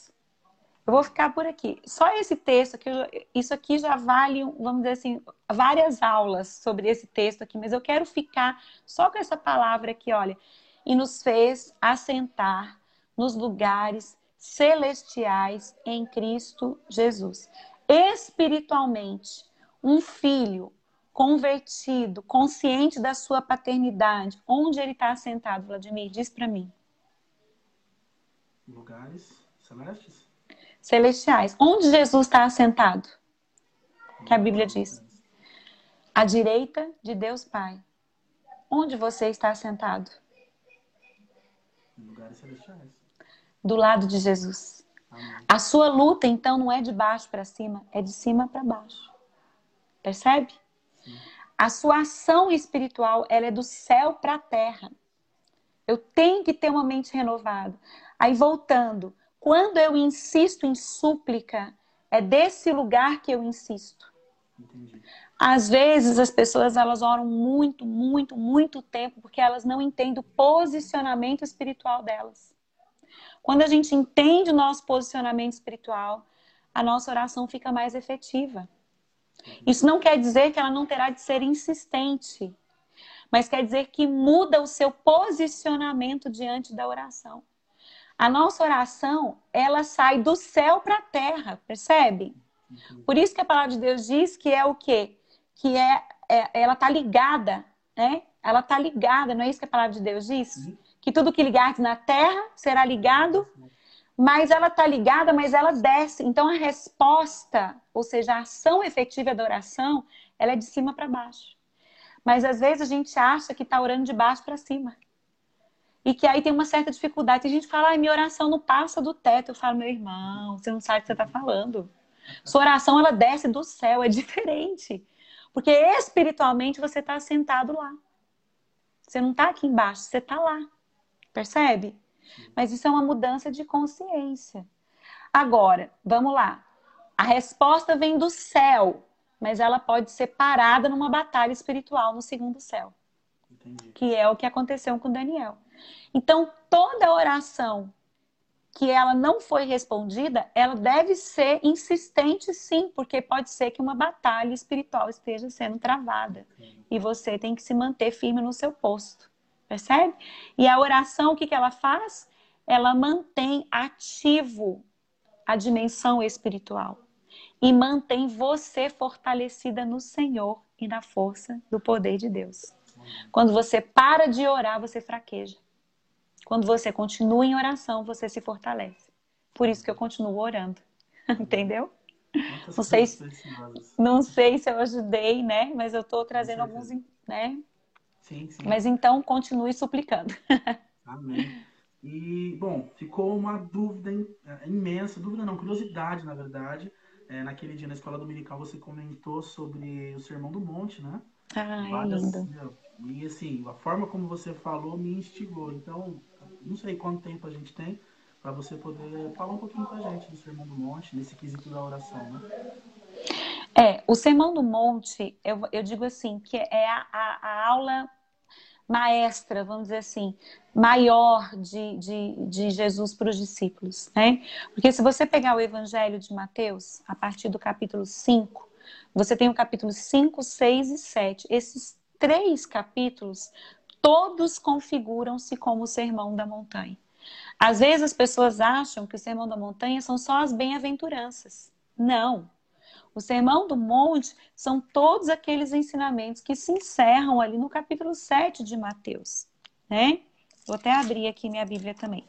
eu vou ficar por aqui. Só esse texto aqui, isso aqui já vale, vamos dizer assim, várias aulas sobre esse texto aqui, mas eu quero ficar só com essa palavra aqui, olha. E nos fez assentar nos lugares celestiais em Cristo Jesus. Espiritualmente, um filho convertido, consciente da sua paternidade, onde ele está assentado, Vladimir? Diz para mim. Lugares celestes? Celestiais. Onde Jesus está assentado? Que a Bíblia diz. À direita de Deus Pai. Onde você está assentado? Lugares celestiais. Do lado de Jesus. Amém. A sua luta, então, não é de baixo para cima, é de cima para baixo. Percebe? Sim. A sua ação espiritual, ela é do céu para a terra. Eu tenho que ter uma mente renovada. Aí, voltando, quando eu insisto em súplica, é desse lugar que eu insisto. Entendi. Às vezes as pessoas elas oram muito, muito, muito tempo porque elas não entendem o posicionamento espiritual delas. Quando a gente entende o nosso posicionamento espiritual, a nossa oração fica mais efetiva. Isso não quer dizer que ela não terá de ser insistente, mas quer dizer que muda o seu posicionamento diante da oração. A nossa oração, ela sai do céu para a terra, percebe? Uhum. Por isso que a palavra de Deus diz que é o quê? Que é, é ela tá ligada, né? Ela tá ligada, não é isso que a palavra de Deus diz? Uhum. Que tudo que ligares na terra será ligado, mas ela tá ligada, mas ela desce. Então a resposta, ou seja, a ação efetiva da oração, ela é de cima para baixo. Mas às vezes a gente acha que está orando de baixo para cima e que aí tem uma certa dificuldade. Tem gente fala, ah, minha oração não passa do teto. Eu falo, meu irmão, você não sabe o que você está falando. Sua oração, ela desce do céu, é diferente. Porque espiritualmente você está sentado lá. Você não está aqui embaixo, você está lá. Percebe? Mas isso é uma mudança de consciência. Agora, vamos lá. A resposta vem do céu, mas ela pode ser parada numa batalha espiritual no segundo céu. Entendi. Que é o que aconteceu com Daniel. Então, toda oração que ela não foi respondida, ela deve ser insistente sim, porque pode ser que uma batalha espiritual esteja sendo travada. E você tem que se manter firme no seu posto. Percebe? E a oração, o que, que ela faz? Ela mantém ativo a dimensão espiritual e mantém você fortalecida no Senhor e na força do poder de Deus. Quando você para de orar, você fraqueja. Quando você continua em oração, você se fortalece. Por isso que eu continuo orando. Entendeu? Não sei, se, não sei se eu ajudei, né? Mas eu estou trazendo alguns, né? Sim, sim. Mas então continue suplicando. Amém. E, bom, ficou uma dúvida é, imensa, dúvida não, curiosidade, na verdade. É, naquele dia na escola dominical você comentou sobre o Sermão do Monte, né? Ah, é lindo. E assim, a forma como você falou me instigou. Então, não sei quanto tempo a gente tem para você poder falar um pouquinho com a gente do Sermão do Monte, nesse quesito da oração, né? É, o Sermão do Monte, eu, eu digo assim, que é a, a, a aula maestra, vamos dizer assim, maior de, de, de Jesus para os discípulos, né? Porque se você pegar o Evangelho de Mateus, a partir do capítulo 5, você tem o capítulo 5, 6 e 7. Esses três capítulos, todos configuram-se como o Sermão da Montanha. Às vezes as pessoas acham que o Sermão da Montanha são só as bem-aventuranças. Não. O Sermão do Monte são todos aqueles ensinamentos que se encerram ali no capítulo 7 de Mateus, né? Vou até abrir aqui minha Bíblia também.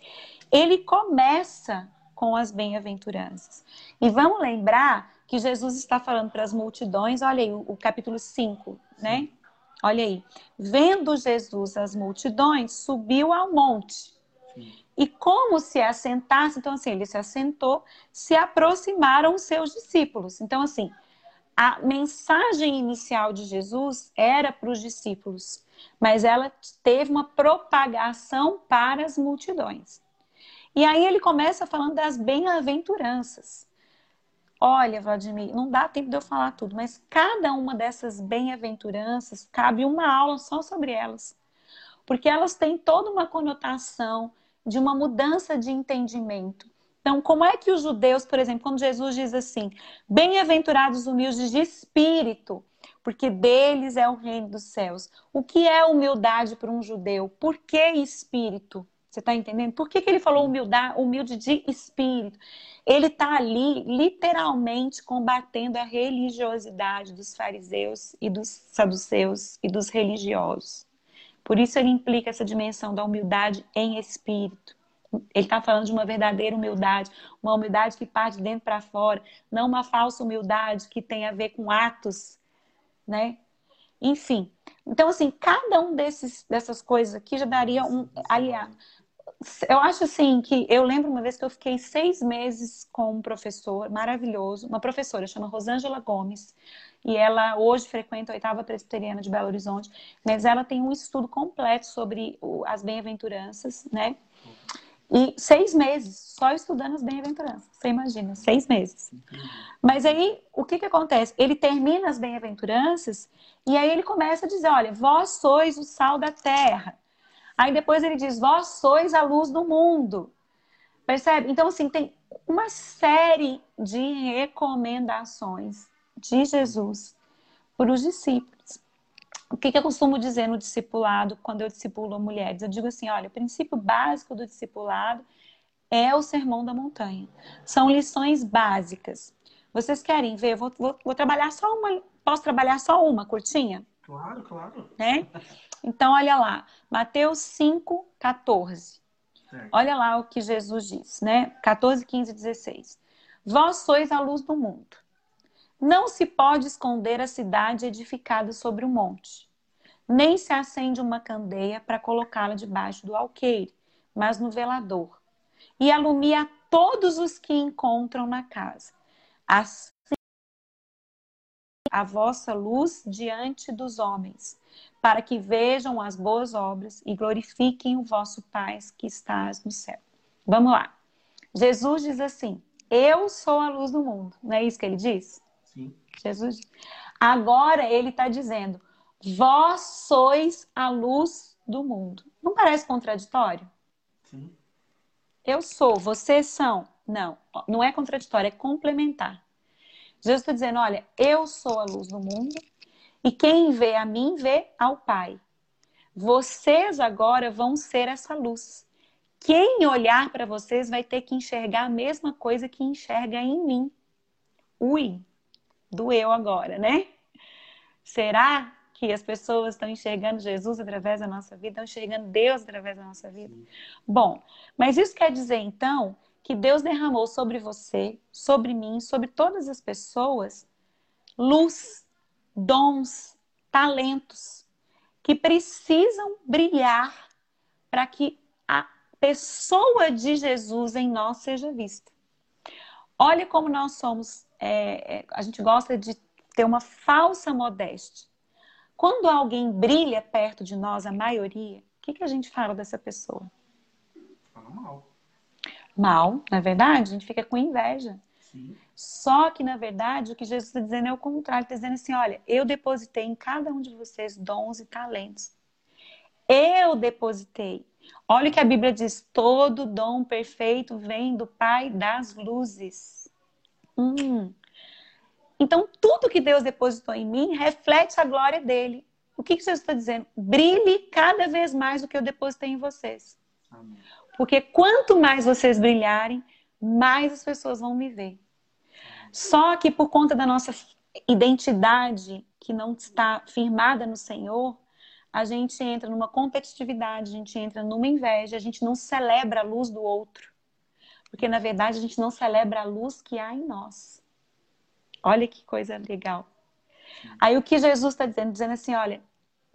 Ele começa com as bem-aventuranças. E vamos lembrar que Jesus está falando para as multidões, olha aí, o, o capítulo 5, né? Olha aí. Vendo Jesus as multidões, subiu ao monte. Sim. E como se assentasse, então assim, ele se assentou, se aproximaram os seus discípulos. Então assim, a mensagem inicial de Jesus era para os discípulos, mas ela teve uma propagação para as multidões. E aí ele começa falando das bem-aventuranças. Olha, Vladimir, não dá tempo de eu falar tudo, mas cada uma dessas bem-aventuranças cabe uma aula só sobre elas. Porque elas têm toda uma conotação de uma mudança de entendimento. Então, como é que os judeus, por exemplo, quando Jesus diz assim: Bem-aventurados humildes de espírito, porque deles é o reino dos céus. O que é humildade para um judeu? Por que espírito? Você está entendendo? Por que, que ele falou humildade, humilde de espírito? Ele está ali literalmente combatendo a religiosidade dos fariseus e dos saduceus e dos religiosos. Por isso ele implica essa dimensão da humildade em espírito. Ele está falando de uma verdadeira humildade, uma humildade que parte de dentro para fora, não uma falsa humildade que tem a ver com atos, né? Enfim. Então, assim, cada um desses, dessas coisas aqui já daria um. Aliás, eu acho assim que eu lembro uma vez que eu fiquei seis meses com um professor maravilhoso, uma professora chama Rosângela Gomes, e ela hoje frequenta a oitava presbiteriana de Belo Horizonte, mas ela tem um estudo completo sobre o, as bem-aventuranças, né? E seis meses só estudando as bem-aventuranças. Você imagina, seis meses. Mas aí, o que que acontece? Ele termina as bem-aventuranças e aí ele começa a dizer, olha, vós sois o sal da terra. Aí depois ele diz: Vós sois a luz do mundo. Percebe? Então, assim, tem uma série de recomendações de Jesus para os discípulos. O que, que eu costumo dizer no discipulado, quando eu discipulo mulheres? Eu digo assim: olha, o princípio básico do discipulado é o sermão da montanha. São lições básicas. Vocês querem ver? Vou, vou, vou trabalhar só uma. Posso trabalhar só uma, curtinha? Claro, claro. Né? Então, olha lá, Mateus 5, 14. Certo. Olha lá o que Jesus diz, né? 14, 15, 16. Vós sois a luz do mundo. Não se pode esconder a cidade edificada sobre o um monte, nem se acende uma candeia para colocá-la debaixo do alqueire, mas no velador, e alumia todos os que encontram na casa. A vossa luz diante dos homens, para que vejam as boas obras e glorifiquem o vosso Pai que estás no céu. Vamos lá. Jesus diz assim: Eu sou a luz do mundo. Não é isso que ele diz? Sim. Jesus. Agora ele está dizendo: Vós sois a luz do mundo. Não parece contraditório? Sim. Eu sou, vocês são. Não, não é contraditório, é complementar. Jesus está dizendo: olha, eu sou a luz do mundo e quem vê a mim vê ao Pai. Vocês agora vão ser essa luz. Quem olhar para vocês vai ter que enxergar a mesma coisa que enxerga em mim. Ui, doeu agora, né? Será que as pessoas estão enxergando Jesus através da nossa vida, estão enxergando Deus através da nossa vida? Bom, mas isso quer dizer então que Deus derramou sobre você, sobre mim, sobre todas as pessoas, luz, dons, talentos que precisam brilhar para que a pessoa de Jesus em nós seja vista. Olha como nós somos, é, é, a gente gosta de ter uma falsa modéstia. Quando alguém brilha perto de nós, a maioria, o que, que a gente fala dessa pessoa? Fala mal mal, na é verdade, a gente fica com inveja. Sim. Só que, na verdade, o que Jesus está dizendo é o contrário. Está dizendo assim: olha, eu depositei em cada um de vocês dons e talentos. Eu depositei. Olha o que a Bíblia diz: todo dom perfeito vem do Pai das luzes. Hum. Então, tudo que Deus depositou em mim reflete a glória dele. O que, que Jesus está dizendo? Brilhe cada vez mais o que eu depositei em vocês. Amém. Porque quanto mais vocês brilharem, mais as pessoas vão me ver. Só que por conta da nossa identidade que não está firmada no Senhor, a gente entra numa competitividade, a gente entra numa inveja, a gente não celebra a luz do outro. Porque na verdade a gente não celebra a luz que há em nós. Olha que coisa legal. Aí o que Jesus está dizendo? Dizendo assim: olha,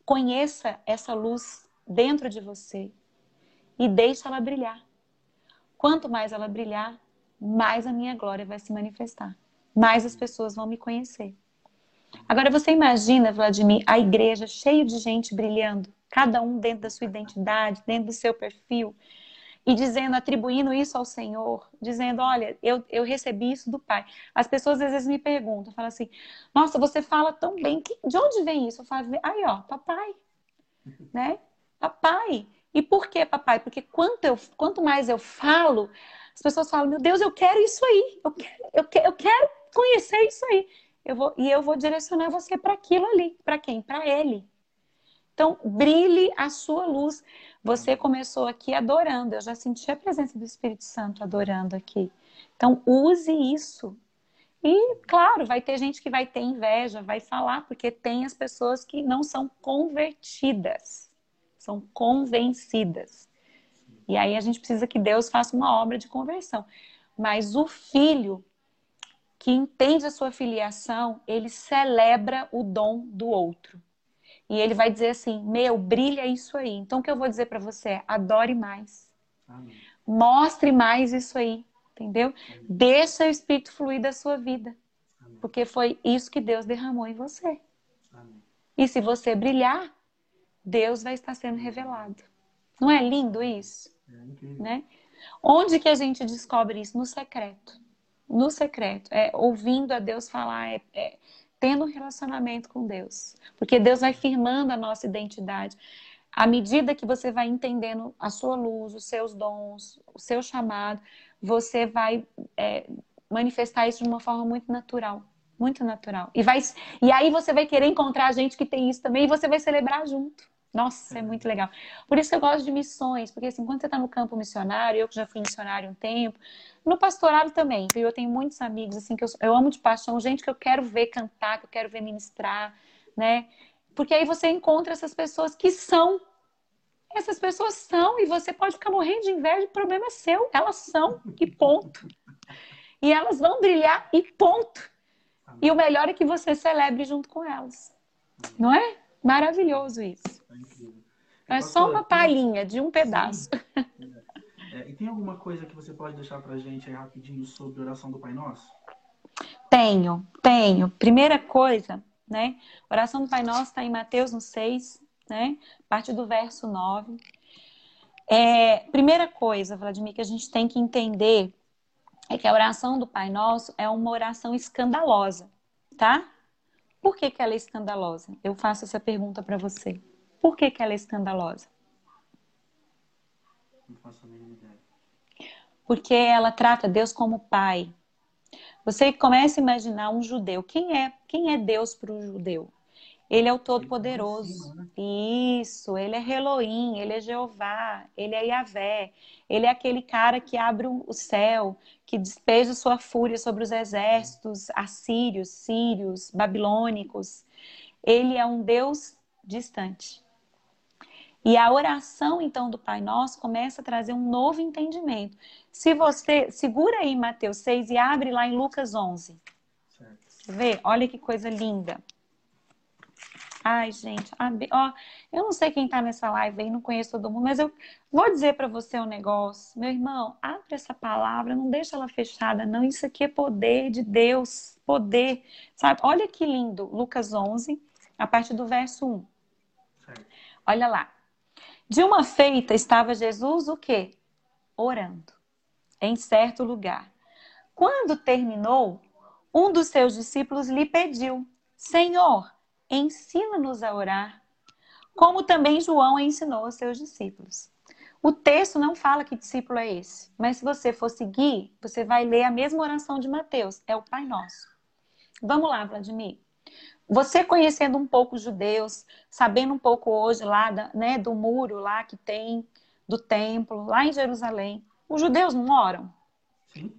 conheça essa luz dentro de você e deixa ela brilhar. Quanto mais ela brilhar, mais a minha glória vai se manifestar, mais as pessoas vão me conhecer. Agora você imagina, Vladimir, a igreja cheia de gente brilhando, cada um dentro da sua identidade, dentro do seu perfil, e dizendo, atribuindo isso ao Senhor, dizendo, olha, eu, eu recebi isso do Pai. As pessoas às vezes me perguntam, falam assim, nossa, você fala tão bem, de onde vem isso? Eu falo, aí ó, papai, né? Papai. E por que, papai? Porque quanto, eu, quanto mais eu falo, as pessoas falam, meu Deus, eu quero isso aí, eu quero, eu quero, eu quero conhecer isso aí. Eu vou, e eu vou direcionar você para aquilo ali. Para quem? Para ele. Então, brilhe a sua luz. Você começou aqui adorando. Eu já senti a presença do Espírito Santo adorando aqui. Então, use isso. E, claro, vai ter gente que vai ter inveja, vai falar, porque tem as pessoas que não são convertidas são convencidas. E aí a gente precisa que Deus faça uma obra de conversão. Mas o filho que entende a sua filiação, ele celebra o dom do outro. E ele vai dizer assim: Meu, brilha isso aí. Então o que eu vou dizer para você é: adore mais. Amém. Mostre mais isso aí. Entendeu? Amém. Deixa o Espírito fluir da sua vida. Amém. Porque foi isso que Deus derramou em você. E se você brilhar, Deus vai estar sendo revelado. Não é lindo isso? É né? Onde que a gente descobre isso? No secreto. No secreto. É ouvindo a Deus falar, é, é tendo um relacionamento com Deus. Porque Deus vai firmando a nossa identidade. À medida que você vai entendendo a sua luz, os seus dons, o seu chamado, você vai é, manifestar isso de uma forma muito natural. Muito natural. E, vai, e aí você vai querer encontrar gente que tem isso também e você vai celebrar junto. Nossa, é muito legal. Por isso eu gosto de missões, porque assim, quando você está no campo missionário, eu que já fui missionário um tempo, no pastorado também, eu tenho muitos amigos assim que eu, eu amo de paixão, gente que eu quero ver cantar, que eu quero ver ministrar, né? Porque aí você encontra essas pessoas que são essas pessoas são e você pode ficar morrendo de inveja, o problema é seu, elas são e ponto. E elas vão brilhar e ponto. E o melhor é que você celebre junto com elas. Não é? Maravilhoso isso. É, é só uma palhinha de um pedaço. É, e tem alguma coisa que você pode deixar pra gente aí rapidinho sobre a oração do Pai Nosso? Tenho, tenho. Primeira coisa, né? A oração do Pai Nosso está em Mateus no 6, né? A partir do verso 9. É, primeira coisa, Vladimir, que a gente tem que entender é que a oração do Pai Nosso é uma oração escandalosa, tá? Por que, que ela é escandalosa? Eu faço essa pergunta para você. Por que, que ela é escandalosa? Não faço a mínima ideia. porque ela trata Deus como pai. Você começa a imaginar um judeu. Quem é, quem é Deus para o judeu? Ele é o Todo-Poderoso. Né? Isso, ele é Elohim, ele é Jeová, ele é Yahvé. Ele é aquele cara que abre o céu, que despeja sua fúria sobre os exércitos assírios, sírios, babilônicos. Ele é um Deus distante. E a oração, então, do Pai Nosso começa a trazer um novo entendimento. Se você segura aí Mateus 6 e abre lá em Lucas 11. Certo. Vê? Olha que coisa linda. Ai, gente, ó, eu não sei quem está nessa live aí, não conheço todo mundo, mas eu vou dizer para você um negócio. Meu irmão, abre essa palavra, não deixa ela fechada, não. Isso aqui é poder de Deus, poder, sabe? Olha que lindo, Lucas 11, a partir do verso 1. Certo. Olha lá. De uma feita estava Jesus o quê? Orando em certo lugar. Quando terminou, um dos seus discípulos lhe pediu: Senhor, ensina-nos a orar, como também João ensinou aos seus discípulos. O texto não fala que discípulo é esse, mas se você for seguir, você vai ler a mesma oração de Mateus, é o Pai Nosso. Vamos lá, Vladimir. Você conhecendo um pouco os judeus, sabendo um pouco hoje lá da, né, do muro lá que tem, do templo, lá em Jerusalém, os judeus não oram? Sim.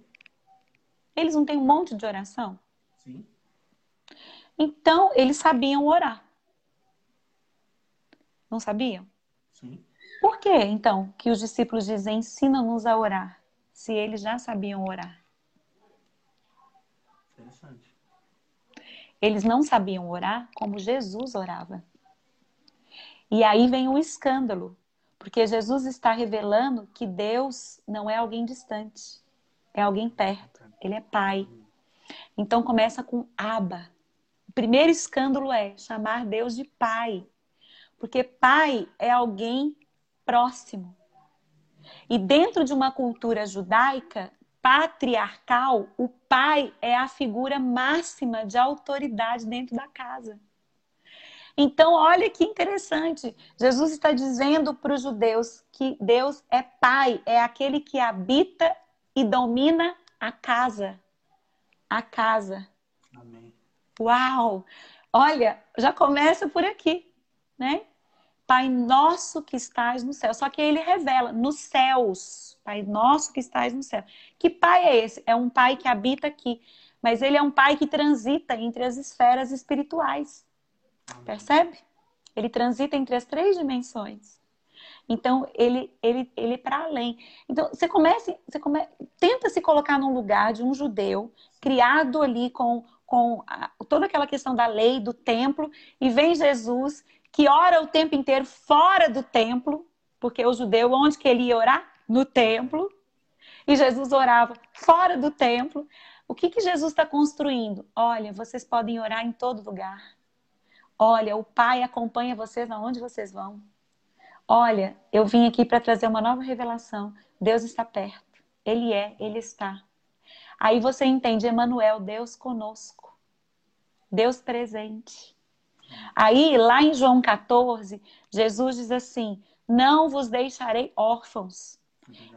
Eles não têm um monte de oração? Sim. Então, eles sabiam orar. Não sabiam? Sim. Por que, então, que os discípulos dizem ensina-nos a orar, se eles já sabiam orar? Interessante. Eles não sabiam orar como Jesus orava. E aí vem o escândalo, porque Jesus está revelando que Deus não é alguém distante, é alguém perto, ele é Pai. Então começa com Abba, o primeiro escândalo é chamar Deus de pai. Porque pai é alguém próximo. E dentro de uma cultura judaica patriarcal, o pai é a figura máxima de autoridade dentro da casa. Então, olha que interessante. Jesus está dizendo para os judeus que Deus é pai, é aquele que habita e domina a casa. A casa. Amém. Uau! Olha, já começa por aqui, né? Pai nosso que estás no céu. Só que ele revela nos céus. Pai nosso que estás no céu. Que pai é esse? É um pai que habita aqui, mas ele é um pai que transita entre as esferas espirituais. Percebe? Ele transita entre as três dimensões. Então, ele, ele, ele é para além. Então, você comece, você come, tenta se colocar num lugar de um judeu criado ali com com a, toda aquela questão da lei, do templo, e vem Jesus que ora o tempo inteiro fora do templo, porque o judeu, onde que ele ia orar? No templo. E Jesus orava fora do templo. O que, que Jesus está construindo? Olha, vocês podem orar em todo lugar. Olha, o Pai acompanha vocês aonde vocês vão. Olha, eu vim aqui para trazer uma nova revelação. Deus está perto. Ele é, ele está. Aí você entende, Emanuel, Deus conosco. Deus presente. Aí, lá em João 14, Jesus diz assim: Não vos deixarei órfãos.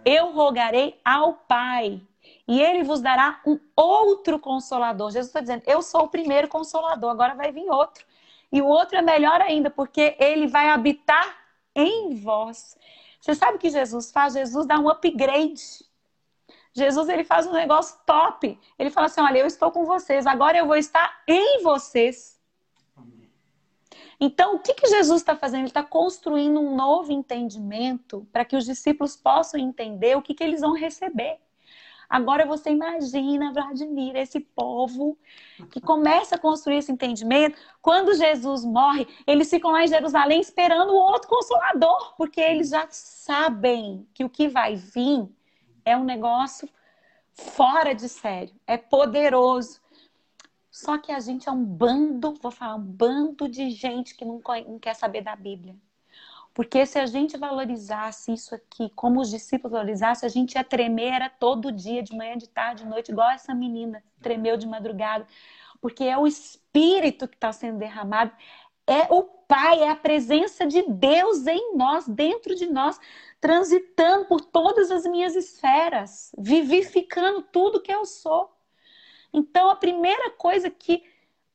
Eu rogarei ao Pai, e ele vos dará um outro consolador. Jesus está dizendo: Eu sou o primeiro consolador, agora vai vir outro. E o outro é melhor ainda, porque ele vai habitar em vós. Você sabe o que Jesus faz? Jesus dá um upgrade. Jesus ele faz um negócio top. Ele fala assim: olha, eu estou com vocês, agora eu vou estar em vocês. Então, o que, que Jesus está fazendo? Ele está construindo um novo entendimento para que os discípulos possam entender o que, que eles vão receber. Agora você imagina, Vladimir, esse povo que começa a construir esse entendimento. Quando Jesus morre, eles ficam lá em Jerusalém esperando o outro consolador, porque eles já sabem que o que vai vir é um negócio fora de sério, é poderoso. Só que a gente é um bando, vou falar, um bando de gente que não, quer saber da Bíblia. Porque se a gente valorizasse isso aqui, como os discípulos valorizassem, a gente ia tremer era todo dia, de manhã, de tarde, de noite, igual essa menina tremeu de madrugada. Porque é o Espírito que está sendo derramado, é o Pai é a presença de Deus em nós, dentro de nós, transitando por todas as minhas esferas, vivificando tudo que eu sou. Então, a primeira coisa que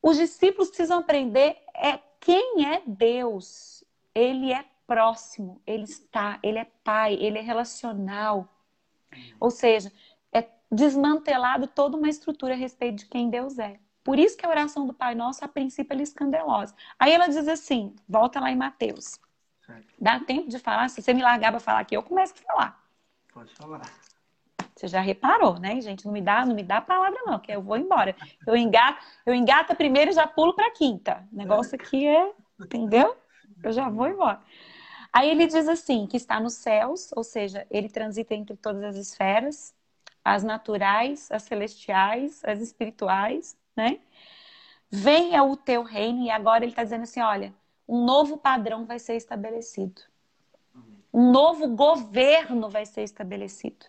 os discípulos precisam aprender é quem é Deus. Ele é próximo, ele está, ele é pai, ele é relacional. Ou seja, é desmantelado toda uma estrutura a respeito de quem Deus é. Por isso que a oração do Pai Nosso, a princípio, é escandalosa. Aí ela diz assim, volta lá em Mateus. Dá tempo de falar? Se você me largar para falar aqui, eu começo a falar. Pode falar. Você já reparou, né, gente? Não me dá, não me dá palavra não, que eu vou embora. Eu engato, eu engato primeiro e já pulo para quinta. O negócio aqui é, entendeu? Eu já vou embora. Aí ele diz assim, que está nos céus, ou seja, ele transita entre todas as esferas, as naturais, as celestiais, as espirituais, né? Venha o teu reino, e agora ele está dizendo assim: olha, um novo padrão vai ser estabelecido. Um novo governo vai ser estabelecido.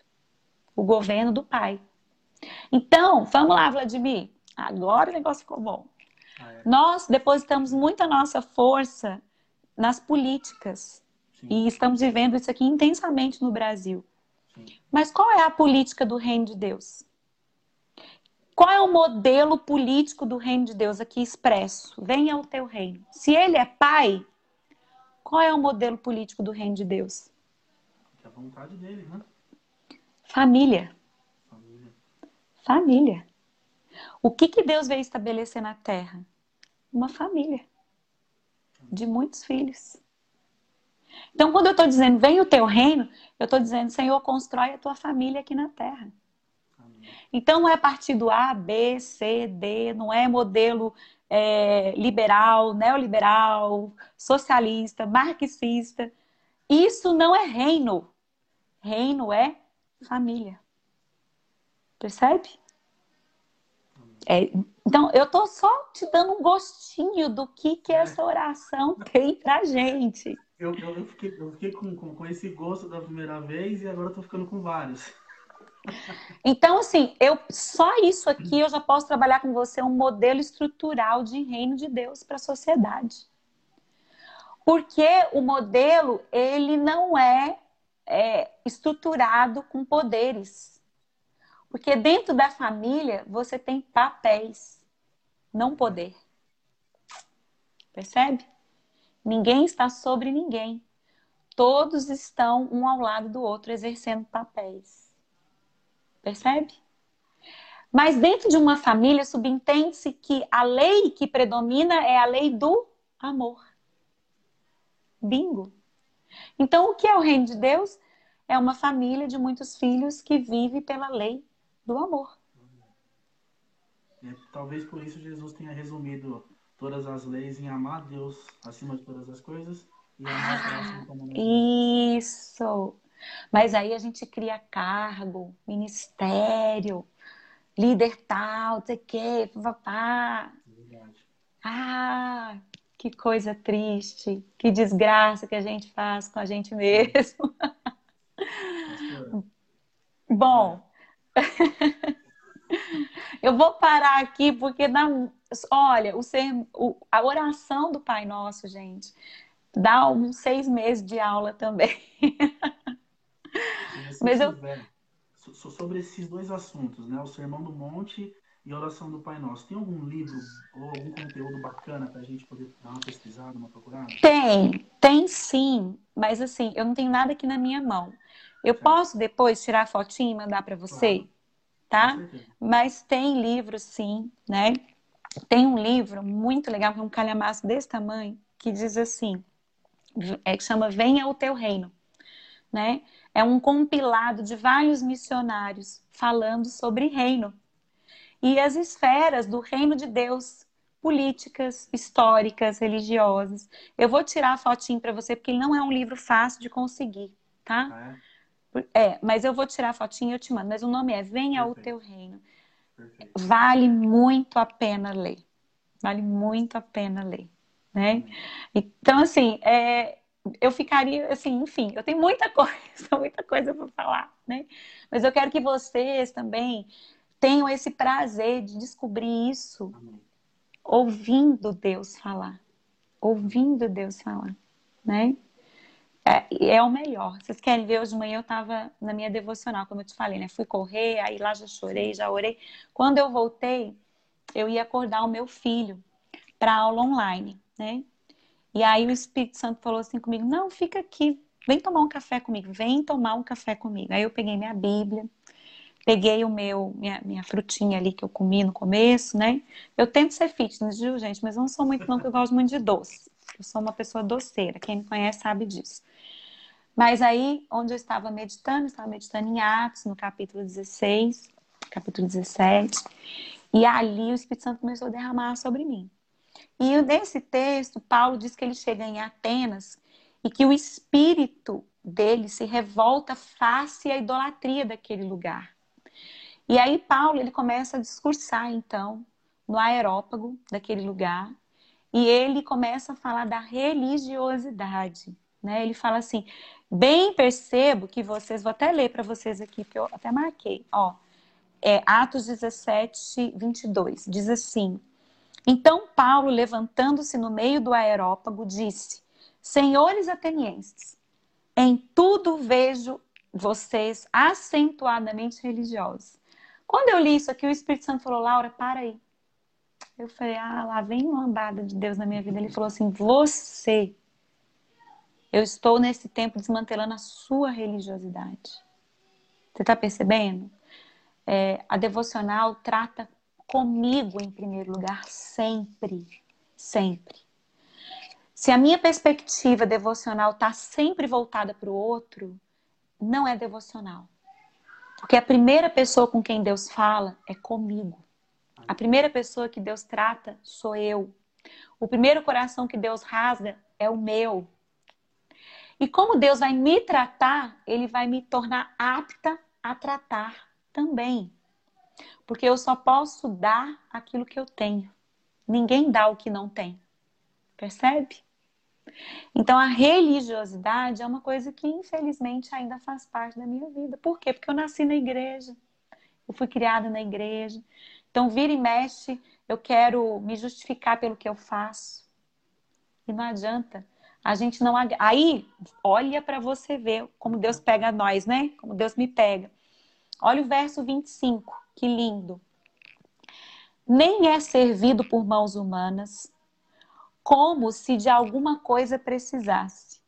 O governo do Pai. Então, vamos lá, Vladimir. Agora o negócio ficou bom. Ah, é. Nós depositamos muita nossa força nas políticas. Sim. E estamos vivendo isso aqui intensamente no Brasil. Sim. Mas qual é a política do reino de Deus? Qual é o modelo político do reino de Deus aqui expresso? Venha o teu reino. Se ele é pai, qual é o modelo político do reino de Deus? É a vontade dele, né? Família. Família. Família. O que, que Deus veio estabelecer na terra? Uma família. De muitos filhos. Então, quando eu estou dizendo, vem o teu reino, eu estou dizendo, Senhor, constrói a tua família aqui na terra. Então não é partido A, B, C, D, não é modelo é, liberal, neoliberal, socialista, marxista. Isso não é reino. Reino é família. Percebe? É, então, eu estou só te dando um gostinho do que, que essa oração tem pra gente. Eu, eu, eu fiquei, eu fiquei com, com, com, esse gosto da primeira vez e agora estou ficando com vários. Então, assim, eu só isso aqui eu já posso trabalhar com você um modelo estrutural de reino de Deus para a sociedade. Porque o modelo, ele não é, é estruturado com poderes. Porque dentro da família você tem papéis, não poder. Percebe? Ninguém está sobre ninguém. Todos estão um ao lado do outro exercendo papéis. Percebe? Mas dentro de uma família subentende-se que a lei que predomina é a lei do amor. Bingo. Então, o que é o reino de Deus? É uma família de muitos filhos que vive pela lei do amor. É, talvez por isso Jesus tenha resumido todas as leis em amar Deus acima de todas as coisas e amar ah, próximo como Isso. Mas aí a gente cria cargo, ministério, líder tal, não sei o quê, papá. Ah, que coisa triste, que desgraça que a gente faz com a gente mesmo. Bom, eu vou parar aqui porque dá, olha, o ser, o, a oração do Pai Nosso, gente, dá uns seis meses de aula também. Mas eu... Sobre esses dois assuntos, né? O Sermão do Monte e Oração do Pai Nosso. Tem algum livro ou algum conteúdo bacana para a gente poder dar uma pesquisada, uma procurada? Tem, tem sim. Mas assim, eu não tenho nada aqui na minha mão. Eu certo. posso depois tirar a fotinha e mandar para você? Claro. Tá? Mas tem livro sim, né? Tem um livro muito legal, que é um calhamaço desse tamanho, que diz assim, é, que chama Venha o Teu Reino, né? É um compilado de vários missionários falando sobre reino e as esferas do reino de Deus, políticas, históricas, religiosas. Eu vou tirar a fotinho para você porque ele não é um livro fácil de conseguir, tá? Ah, é? é? mas eu vou tirar a fotinho e eu te mando. Mas o nome é Venha ao Teu Reino. Perfeito. Vale muito a pena ler. Vale muito a pena ler, né? Então, assim, é, eu ficaria assim, enfim, eu tenho muita coisa, muita coisa para falar, né? Mas eu quero que vocês também tenham esse prazer de descobrir isso ouvindo Deus falar. ouvindo Deus falar, né? É, é o melhor. Vocês querem ver? Hoje de manhã eu estava na minha devocional, como eu te falei, né? Fui correr, aí lá já chorei, já orei. Quando eu voltei, eu ia acordar o meu filho para aula online, né? E aí o Espírito Santo falou assim comigo: Não, fica aqui, vem tomar um café comigo, vem tomar um café comigo. Aí eu peguei minha Bíblia, peguei o meu, minha, minha frutinha ali que eu comi no começo, né? Eu tento ser fitness, viu, gente? Mas não sou muito, não, porque eu gosto muito de doce. Eu sou uma pessoa doceira, quem me conhece sabe disso. Mas aí, onde eu estava meditando, eu estava meditando em Atos, no capítulo 16, capítulo 17, e ali o Espírito Santo começou a derramar sobre mim. E nesse texto, Paulo diz que ele chega em Atenas e que o espírito dele se revolta face à idolatria daquele lugar. E aí Paulo ele começa a discursar então no aerópago daquele lugar e ele começa a falar da religiosidade, né? Ele fala assim: "Bem percebo que vocês, vou até ler para vocês aqui que eu até marquei, ó. É Atos 17, 22. Diz assim: Então Paulo, levantando-se no meio do aerópago, disse: Senhores atenienses, em tudo vejo vocês acentuadamente religiosos. Quando eu li isso aqui, o Espírito Santo falou: Laura, para aí. Eu falei: Ah, lá vem uma lambada de Deus na minha vida. Ele falou assim: Você, eu estou nesse tempo desmantelando a sua religiosidade. Você está percebendo? É, a devocional trata comigo em primeiro lugar, sempre. Sempre. Se a minha perspectiva devocional está sempre voltada para o outro, não é devocional. Porque a primeira pessoa com quem Deus fala é comigo. A primeira pessoa que Deus trata sou eu. O primeiro coração que Deus rasga é o meu. E como Deus vai me tratar, Ele vai me tornar apta a tratar também. Porque eu só posso dar aquilo que eu tenho. Ninguém dá o que não tem. Percebe? Então a religiosidade é uma coisa que infelizmente ainda faz parte da minha vida. Por quê? Porque eu nasci na igreja. Eu fui criada na igreja. Então vira e mexe, eu quero me justificar pelo que eu faço. E não adianta. A gente não aí olha para você ver como Deus pega nós, né? Como Deus me pega. Olha o verso 25, que lindo. Nem é servido por mãos humanas, como se de alguma coisa precisasse,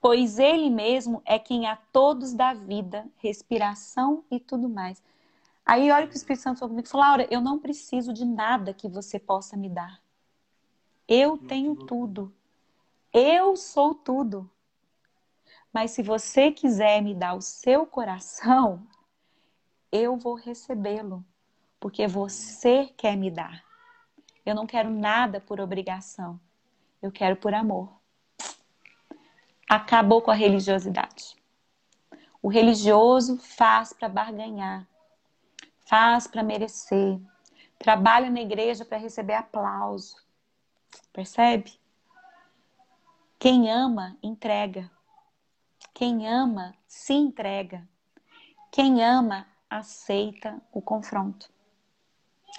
pois ele mesmo é quem a todos dá vida, respiração e tudo mais. Aí olha que o Espírito Santo falou comigo, falou, Laura, eu não preciso de nada que você possa me dar. Eu tenho tudo. Eu sou tudo. Mas se você quiser me dar o seu coração, eu vou recebê-lo, porque você quer me dar. Eu não quero nada por obrigação. Eu quero por amor. Acabou com a religiosidade. O religioso faz para barganhar, faz para merecer, trabalha na igreja para receber aplauso. Percebe? Quem ama, entrega. Quem ama, se entrega. Quem ama, aceita o confronto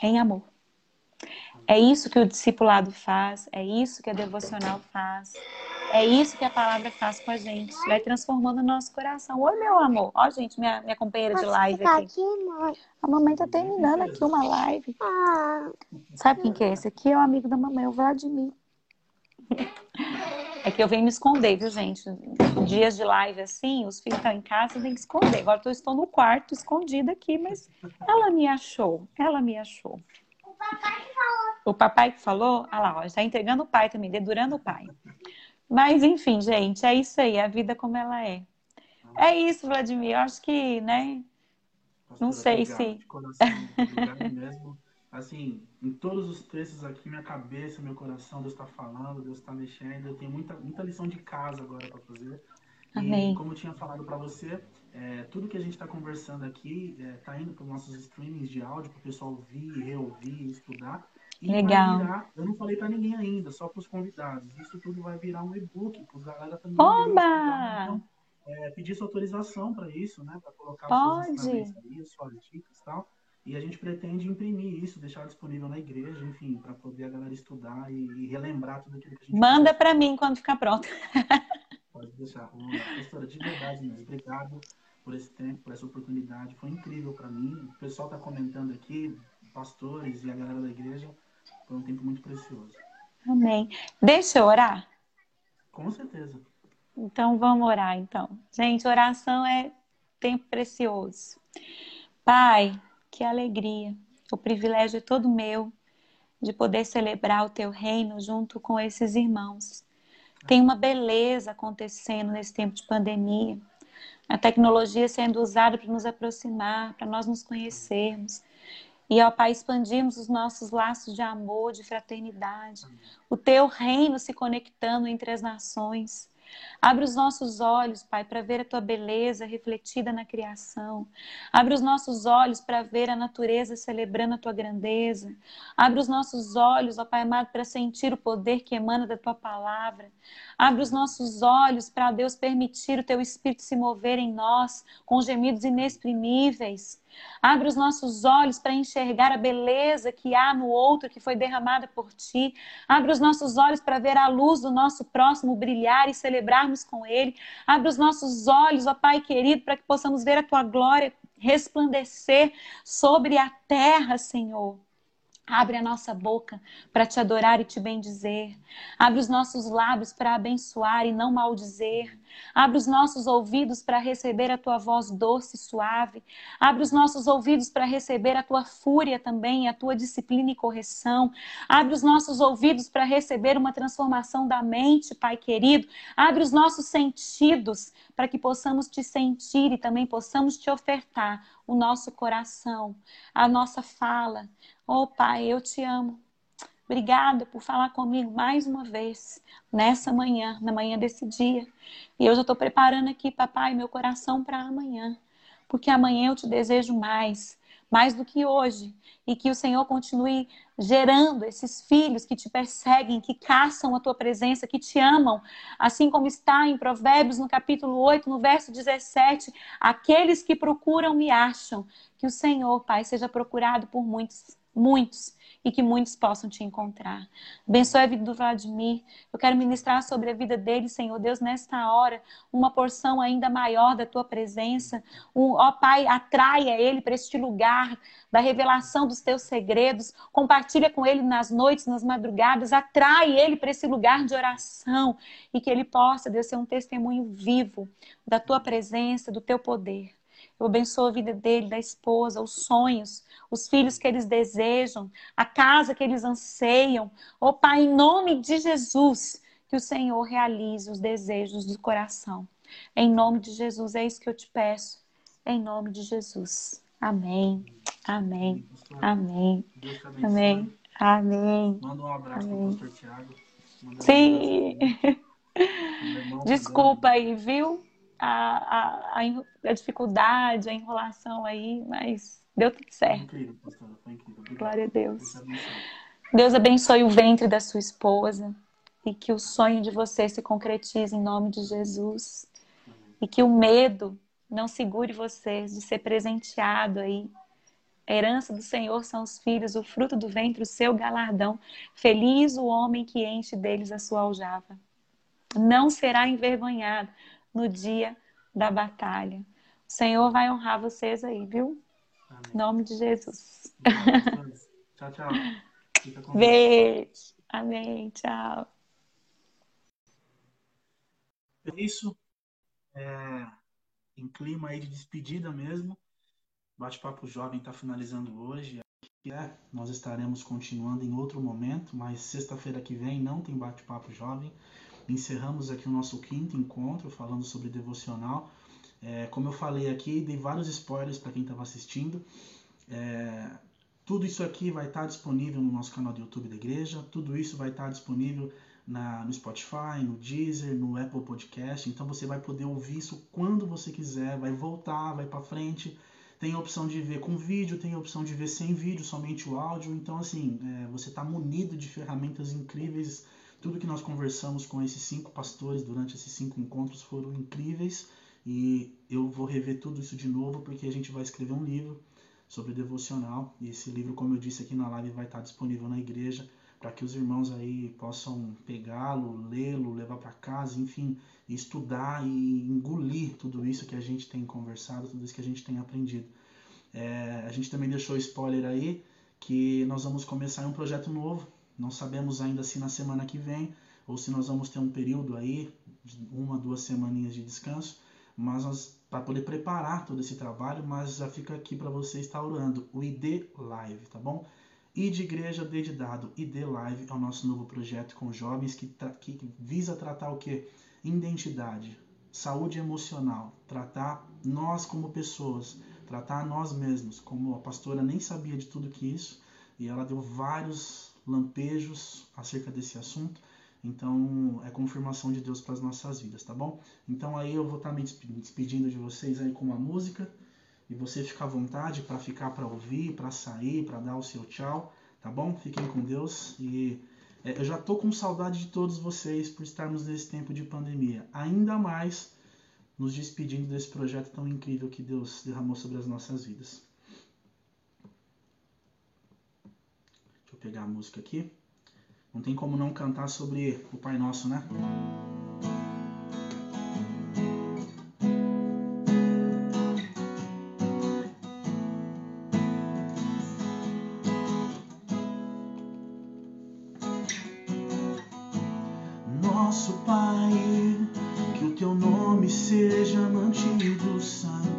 em amor. É isso que o discipulado faz, é isso que a devocional faz, é isso que a palavra faz com a gente. Vai transformando o nosso coração. Oi, meu amor. Ó, gente, minha, minha companheira de live aqui. aqui a mamãe tá terminando aqui uma live. Ah. Sabe quem que é esse aqui? É o amigo da mamãe, o Vladimir. É que eu venho me esconder, viu, gente? Dias de live assim, os filhos estão em casa, tem que esconder. Agora eu estou no quarto, escondida aqui, mas ela me achou. Ela me achou. O papai. O papai que falou? Ah lá, ó, está entregando o pai também, dedurando o pai. Mas, enfim, gente, é isso aí, a vida como ela é. É isso, Vladimir. Eu acho que, né? Pastora, Não sei obrigado, se. De coração, obrigado mesmo. Assim, em todos os textos aqui, minha cabeça, meu coração, Deus está falando, Deus está mexendo. Eu tenho muita, muita lição de casa agora para fazer. Amém. E como eu tinha falado para você, é, tudo que a gente está conversando aqui está é, indo para os nossos streamings de áudio para o pessoal ouvir, reouvir, estudar. E Legal. Virar, eu não falei para ninguém ainda, só para os convidados. Isso tudo vai virar um e-book para os galera também. Oba! Então, é, pedir sua autorização para isso, né? Para colocar Pode. os suas dicas e tal. E a gente pretende imprimir isso, deixar disponível na igreja, enfim, para poder a galera estudar e, e, relembrar tudo aquilo que a gente Manda para mim quando ficar pronto. Pode deixar. Professora, de verdade mesmo, obrigado por esse tempo, por essa oportunidade. Foi incrível para mim. O pessoal está comentando aqui, pastores e a galera da igreja. Foi um tempo muito precioso. Amém. Deixa eu orar? Com certeza. Então vamos orar então. Gente, oração é tempo precioso. Pai, que alegria. O privilégio é todo meu de poder celebrar o teu reino junto com esses irmãos. Tem uma beleza acontecendo nesse tempo de pandemia. A tecnologia sendo usada para nos aproximar, para nós nos conhecermos. E, ó Pai, expandirmos os nossos laços de amor, de fraternidade. O teu reino se conectando entre as nações. Abre os nossos olhos, Pai, para ver a tua beleza refletida na criação. Abre os nossos olhos para ver a natureza celebrando a tua grandeza. Abre os nossos olhos, ó Pai amado, para sentir o poder que emana da tua palavra. Abre os nossos olhos para Deus permitir o teu espírito se mover em nós com gemidos inexprimíveis. Abre os nossos olhos para enxergar a beleza que há no outro que foi derramada por ti. Abre os nossos olhos para ver a luz do nosso próximo brilhar e celebrarmos com ele. Abre os nossos olhos, ó Pai querido, para que possamos ver a tua glória resplandecer sobre a terra, Senhor. Abre a nossa boca para te adorar e te bendizer. Abre os nossos lábios para abençoar e não maldizer. Abre os nossos ouvidos para receber a tua voz doce e suave. Abre os nossos ouvidos para receber a tua fúria também, a tua disciplina e correção. Abre os nossos ouvidos para receber uma transformação da mente, Pai querido. Abre os nossos sentidos para que possamos te sentir e também possamos te ofertar o nosso coração, a nossa fala. Oh, Pai, eu te amo. Obrigada por falar comigo mais uma vez nessa manhã, na manhã desse dia. E eu já estou preparando aqui, papai, meu coração para amanhã. Porque amanhã eu te desejo mais, mais do que hoje. E que o Senhor continue gerando esses filhos que te perseguem, que caçam a tua presença, que te amam. Assim como está em Provérbios, no capítulo 8, no verso 17: aqueles que procuram me acham. Que o Senhor, Pai, seja procurado por muitos muitos, e que muitos possam te encontrar. Abençoe a vida do Vladimir. Eu quero ministrar sobre a vida dele, Senhor Deus, nesta hora, uma porção ainda maior da tua presença. Um, ó Pai, atraia ele para este lugar da revelação dos teus segredos. Compartilha com ele nas noites, nas madrugadas. Atrai ele para esse lugar de oração e que ele possa, Deus, ser um testemunho vivo da tua presença, do teu poder. Eu abençoo a vida dele, da esposa, os sonhos, os filhos que eles desejam, a casa que eles anseiam. Ó oh, Pai, em nome de Jesus, que o Senhor realize os desejos do coração. Em nome de Jesus, é isso que eu te peço. Em nome de Jesus. Amém. Amém. Amém. Amém. Amém. Manda um abraço para o pastor Tiago. Sim. Desculpa aí, viu? A, a, a, dificuldade, a enrolação aí, mas deu tudo certo. Foi incrível, pastora, foi incrível. Glória a Deus. Deus abençoe o ventre da sua esposa e que o sonho de você se concretize em nome de Jesus. Amém. E que o medo não segure vocês de ser presenteado aí. A herança do Senhor são os filhos, o fruto do ventre, o seu galardão. Feliz o homem que enche deles a sua aljava. Não será envergonhado, no dia da batalha. O Senhor vai honrar vocês aí, viu? Amém. Em nome de Jesus. Tchau, tchau. Beijo. Amém. Tchau. É isso. É, em clima aí de despedida mesmo. Bate-papo jovem está finalizando hoje. É, nós estaremos continuando em outro momento, mas sexta-feira que vem não tem bate-papo jovem encerramos aqui o nosso quinto encontro falando sobre devocional. É, como eu falei aqui, dei vários spoilers para quem estava assistindo. É, tudo isso aqui vai estar tá disponível no nosso canal do YouTube da igreja, tudo isso vai estar tá disponível na, no Spotify, no Deezer, no Apple Podcast. Então você vai poder ouvir isso quando você quiser, vai voltar, vai para frente. Tem a opção de ver com vídeo, tem a opção de ver sem vídeo, somente o áudio. Então, assim, é, você está munido de ferramentas incríveis tudo que nós conversamos com esses cinco pastores durante esses cinco encontros foram incríveis e eu vou rever tudo isso de novo porque a gente vai escrever um livro sobre devocional. E esse livro, como eu disse aqui na live, vai estar disponível na igreja para que os irmãos aí possam pegá-lo, lê-lo, levar para casa, enfim, estudar e engolir tudo isso que a gente tem conversado, tudo isso que a gente tem aprendido. É, a gente também deixou spoiler aí que nós vamos começar um projeto novo. Não sabemos ainda se na semana que vem ou se nós vamos ter um período aí, uma, duas semaninhas de descanso, mas para poder preparar todo esse trabalho, mas já fica aqui para você estar orando o ID Live, tá bom? E de Igreja D de Dado, ID Live é o nosso novo projeto com jovens que, que visa tratar o que? Identidade, saúde emocional, tratar nós como pessoas, tratar nós mesmos. Como a pastora nem sabia de tudo que isso, e ela deu vários lampejos acerca desse assunto. Então, é confirmação de Deus para as nossas vidas, tá bom? Então, aí eu vou estar me despedindo de vocês aí com uma música e você fica à vontade para ficar para ouvir, para sair, para dar o seu tchau, tá bom? Fiquem com Deus e é, eu já tô com saudade de todos vocês por estarmos nesse tempo de pandemia, ainda mais nos despedindo desse projeto tão incrível que Deus derramou sobre as nossas vidas. Eu pegar a música aqui. Não tem como não cantar sobre o Pai Nosso, né? Deus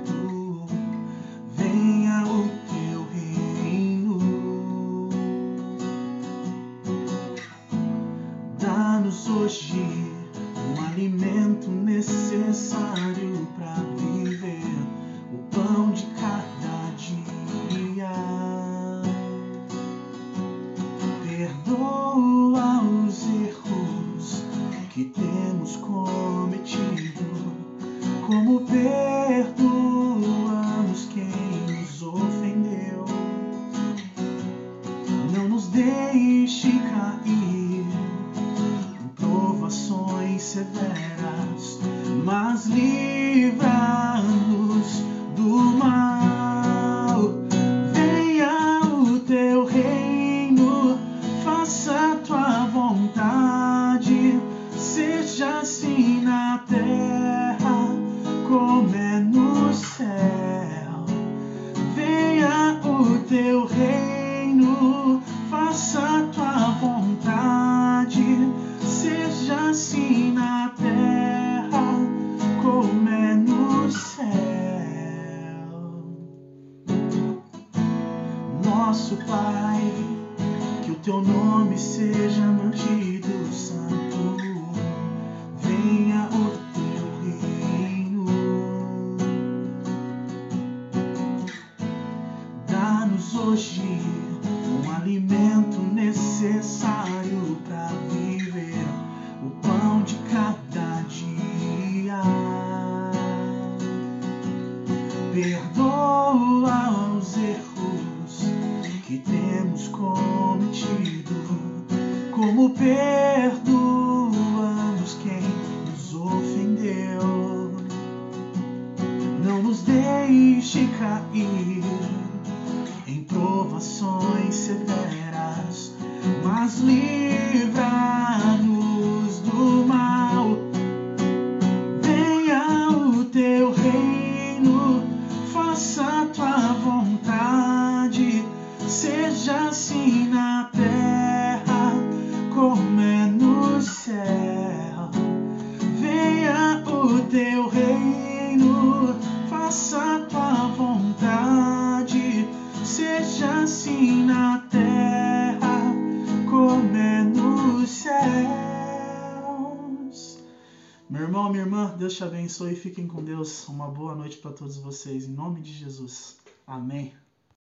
te abençoe e fiquem com Deus. Uma boa noite para todos vocês. Em nome de Jesus. Amém.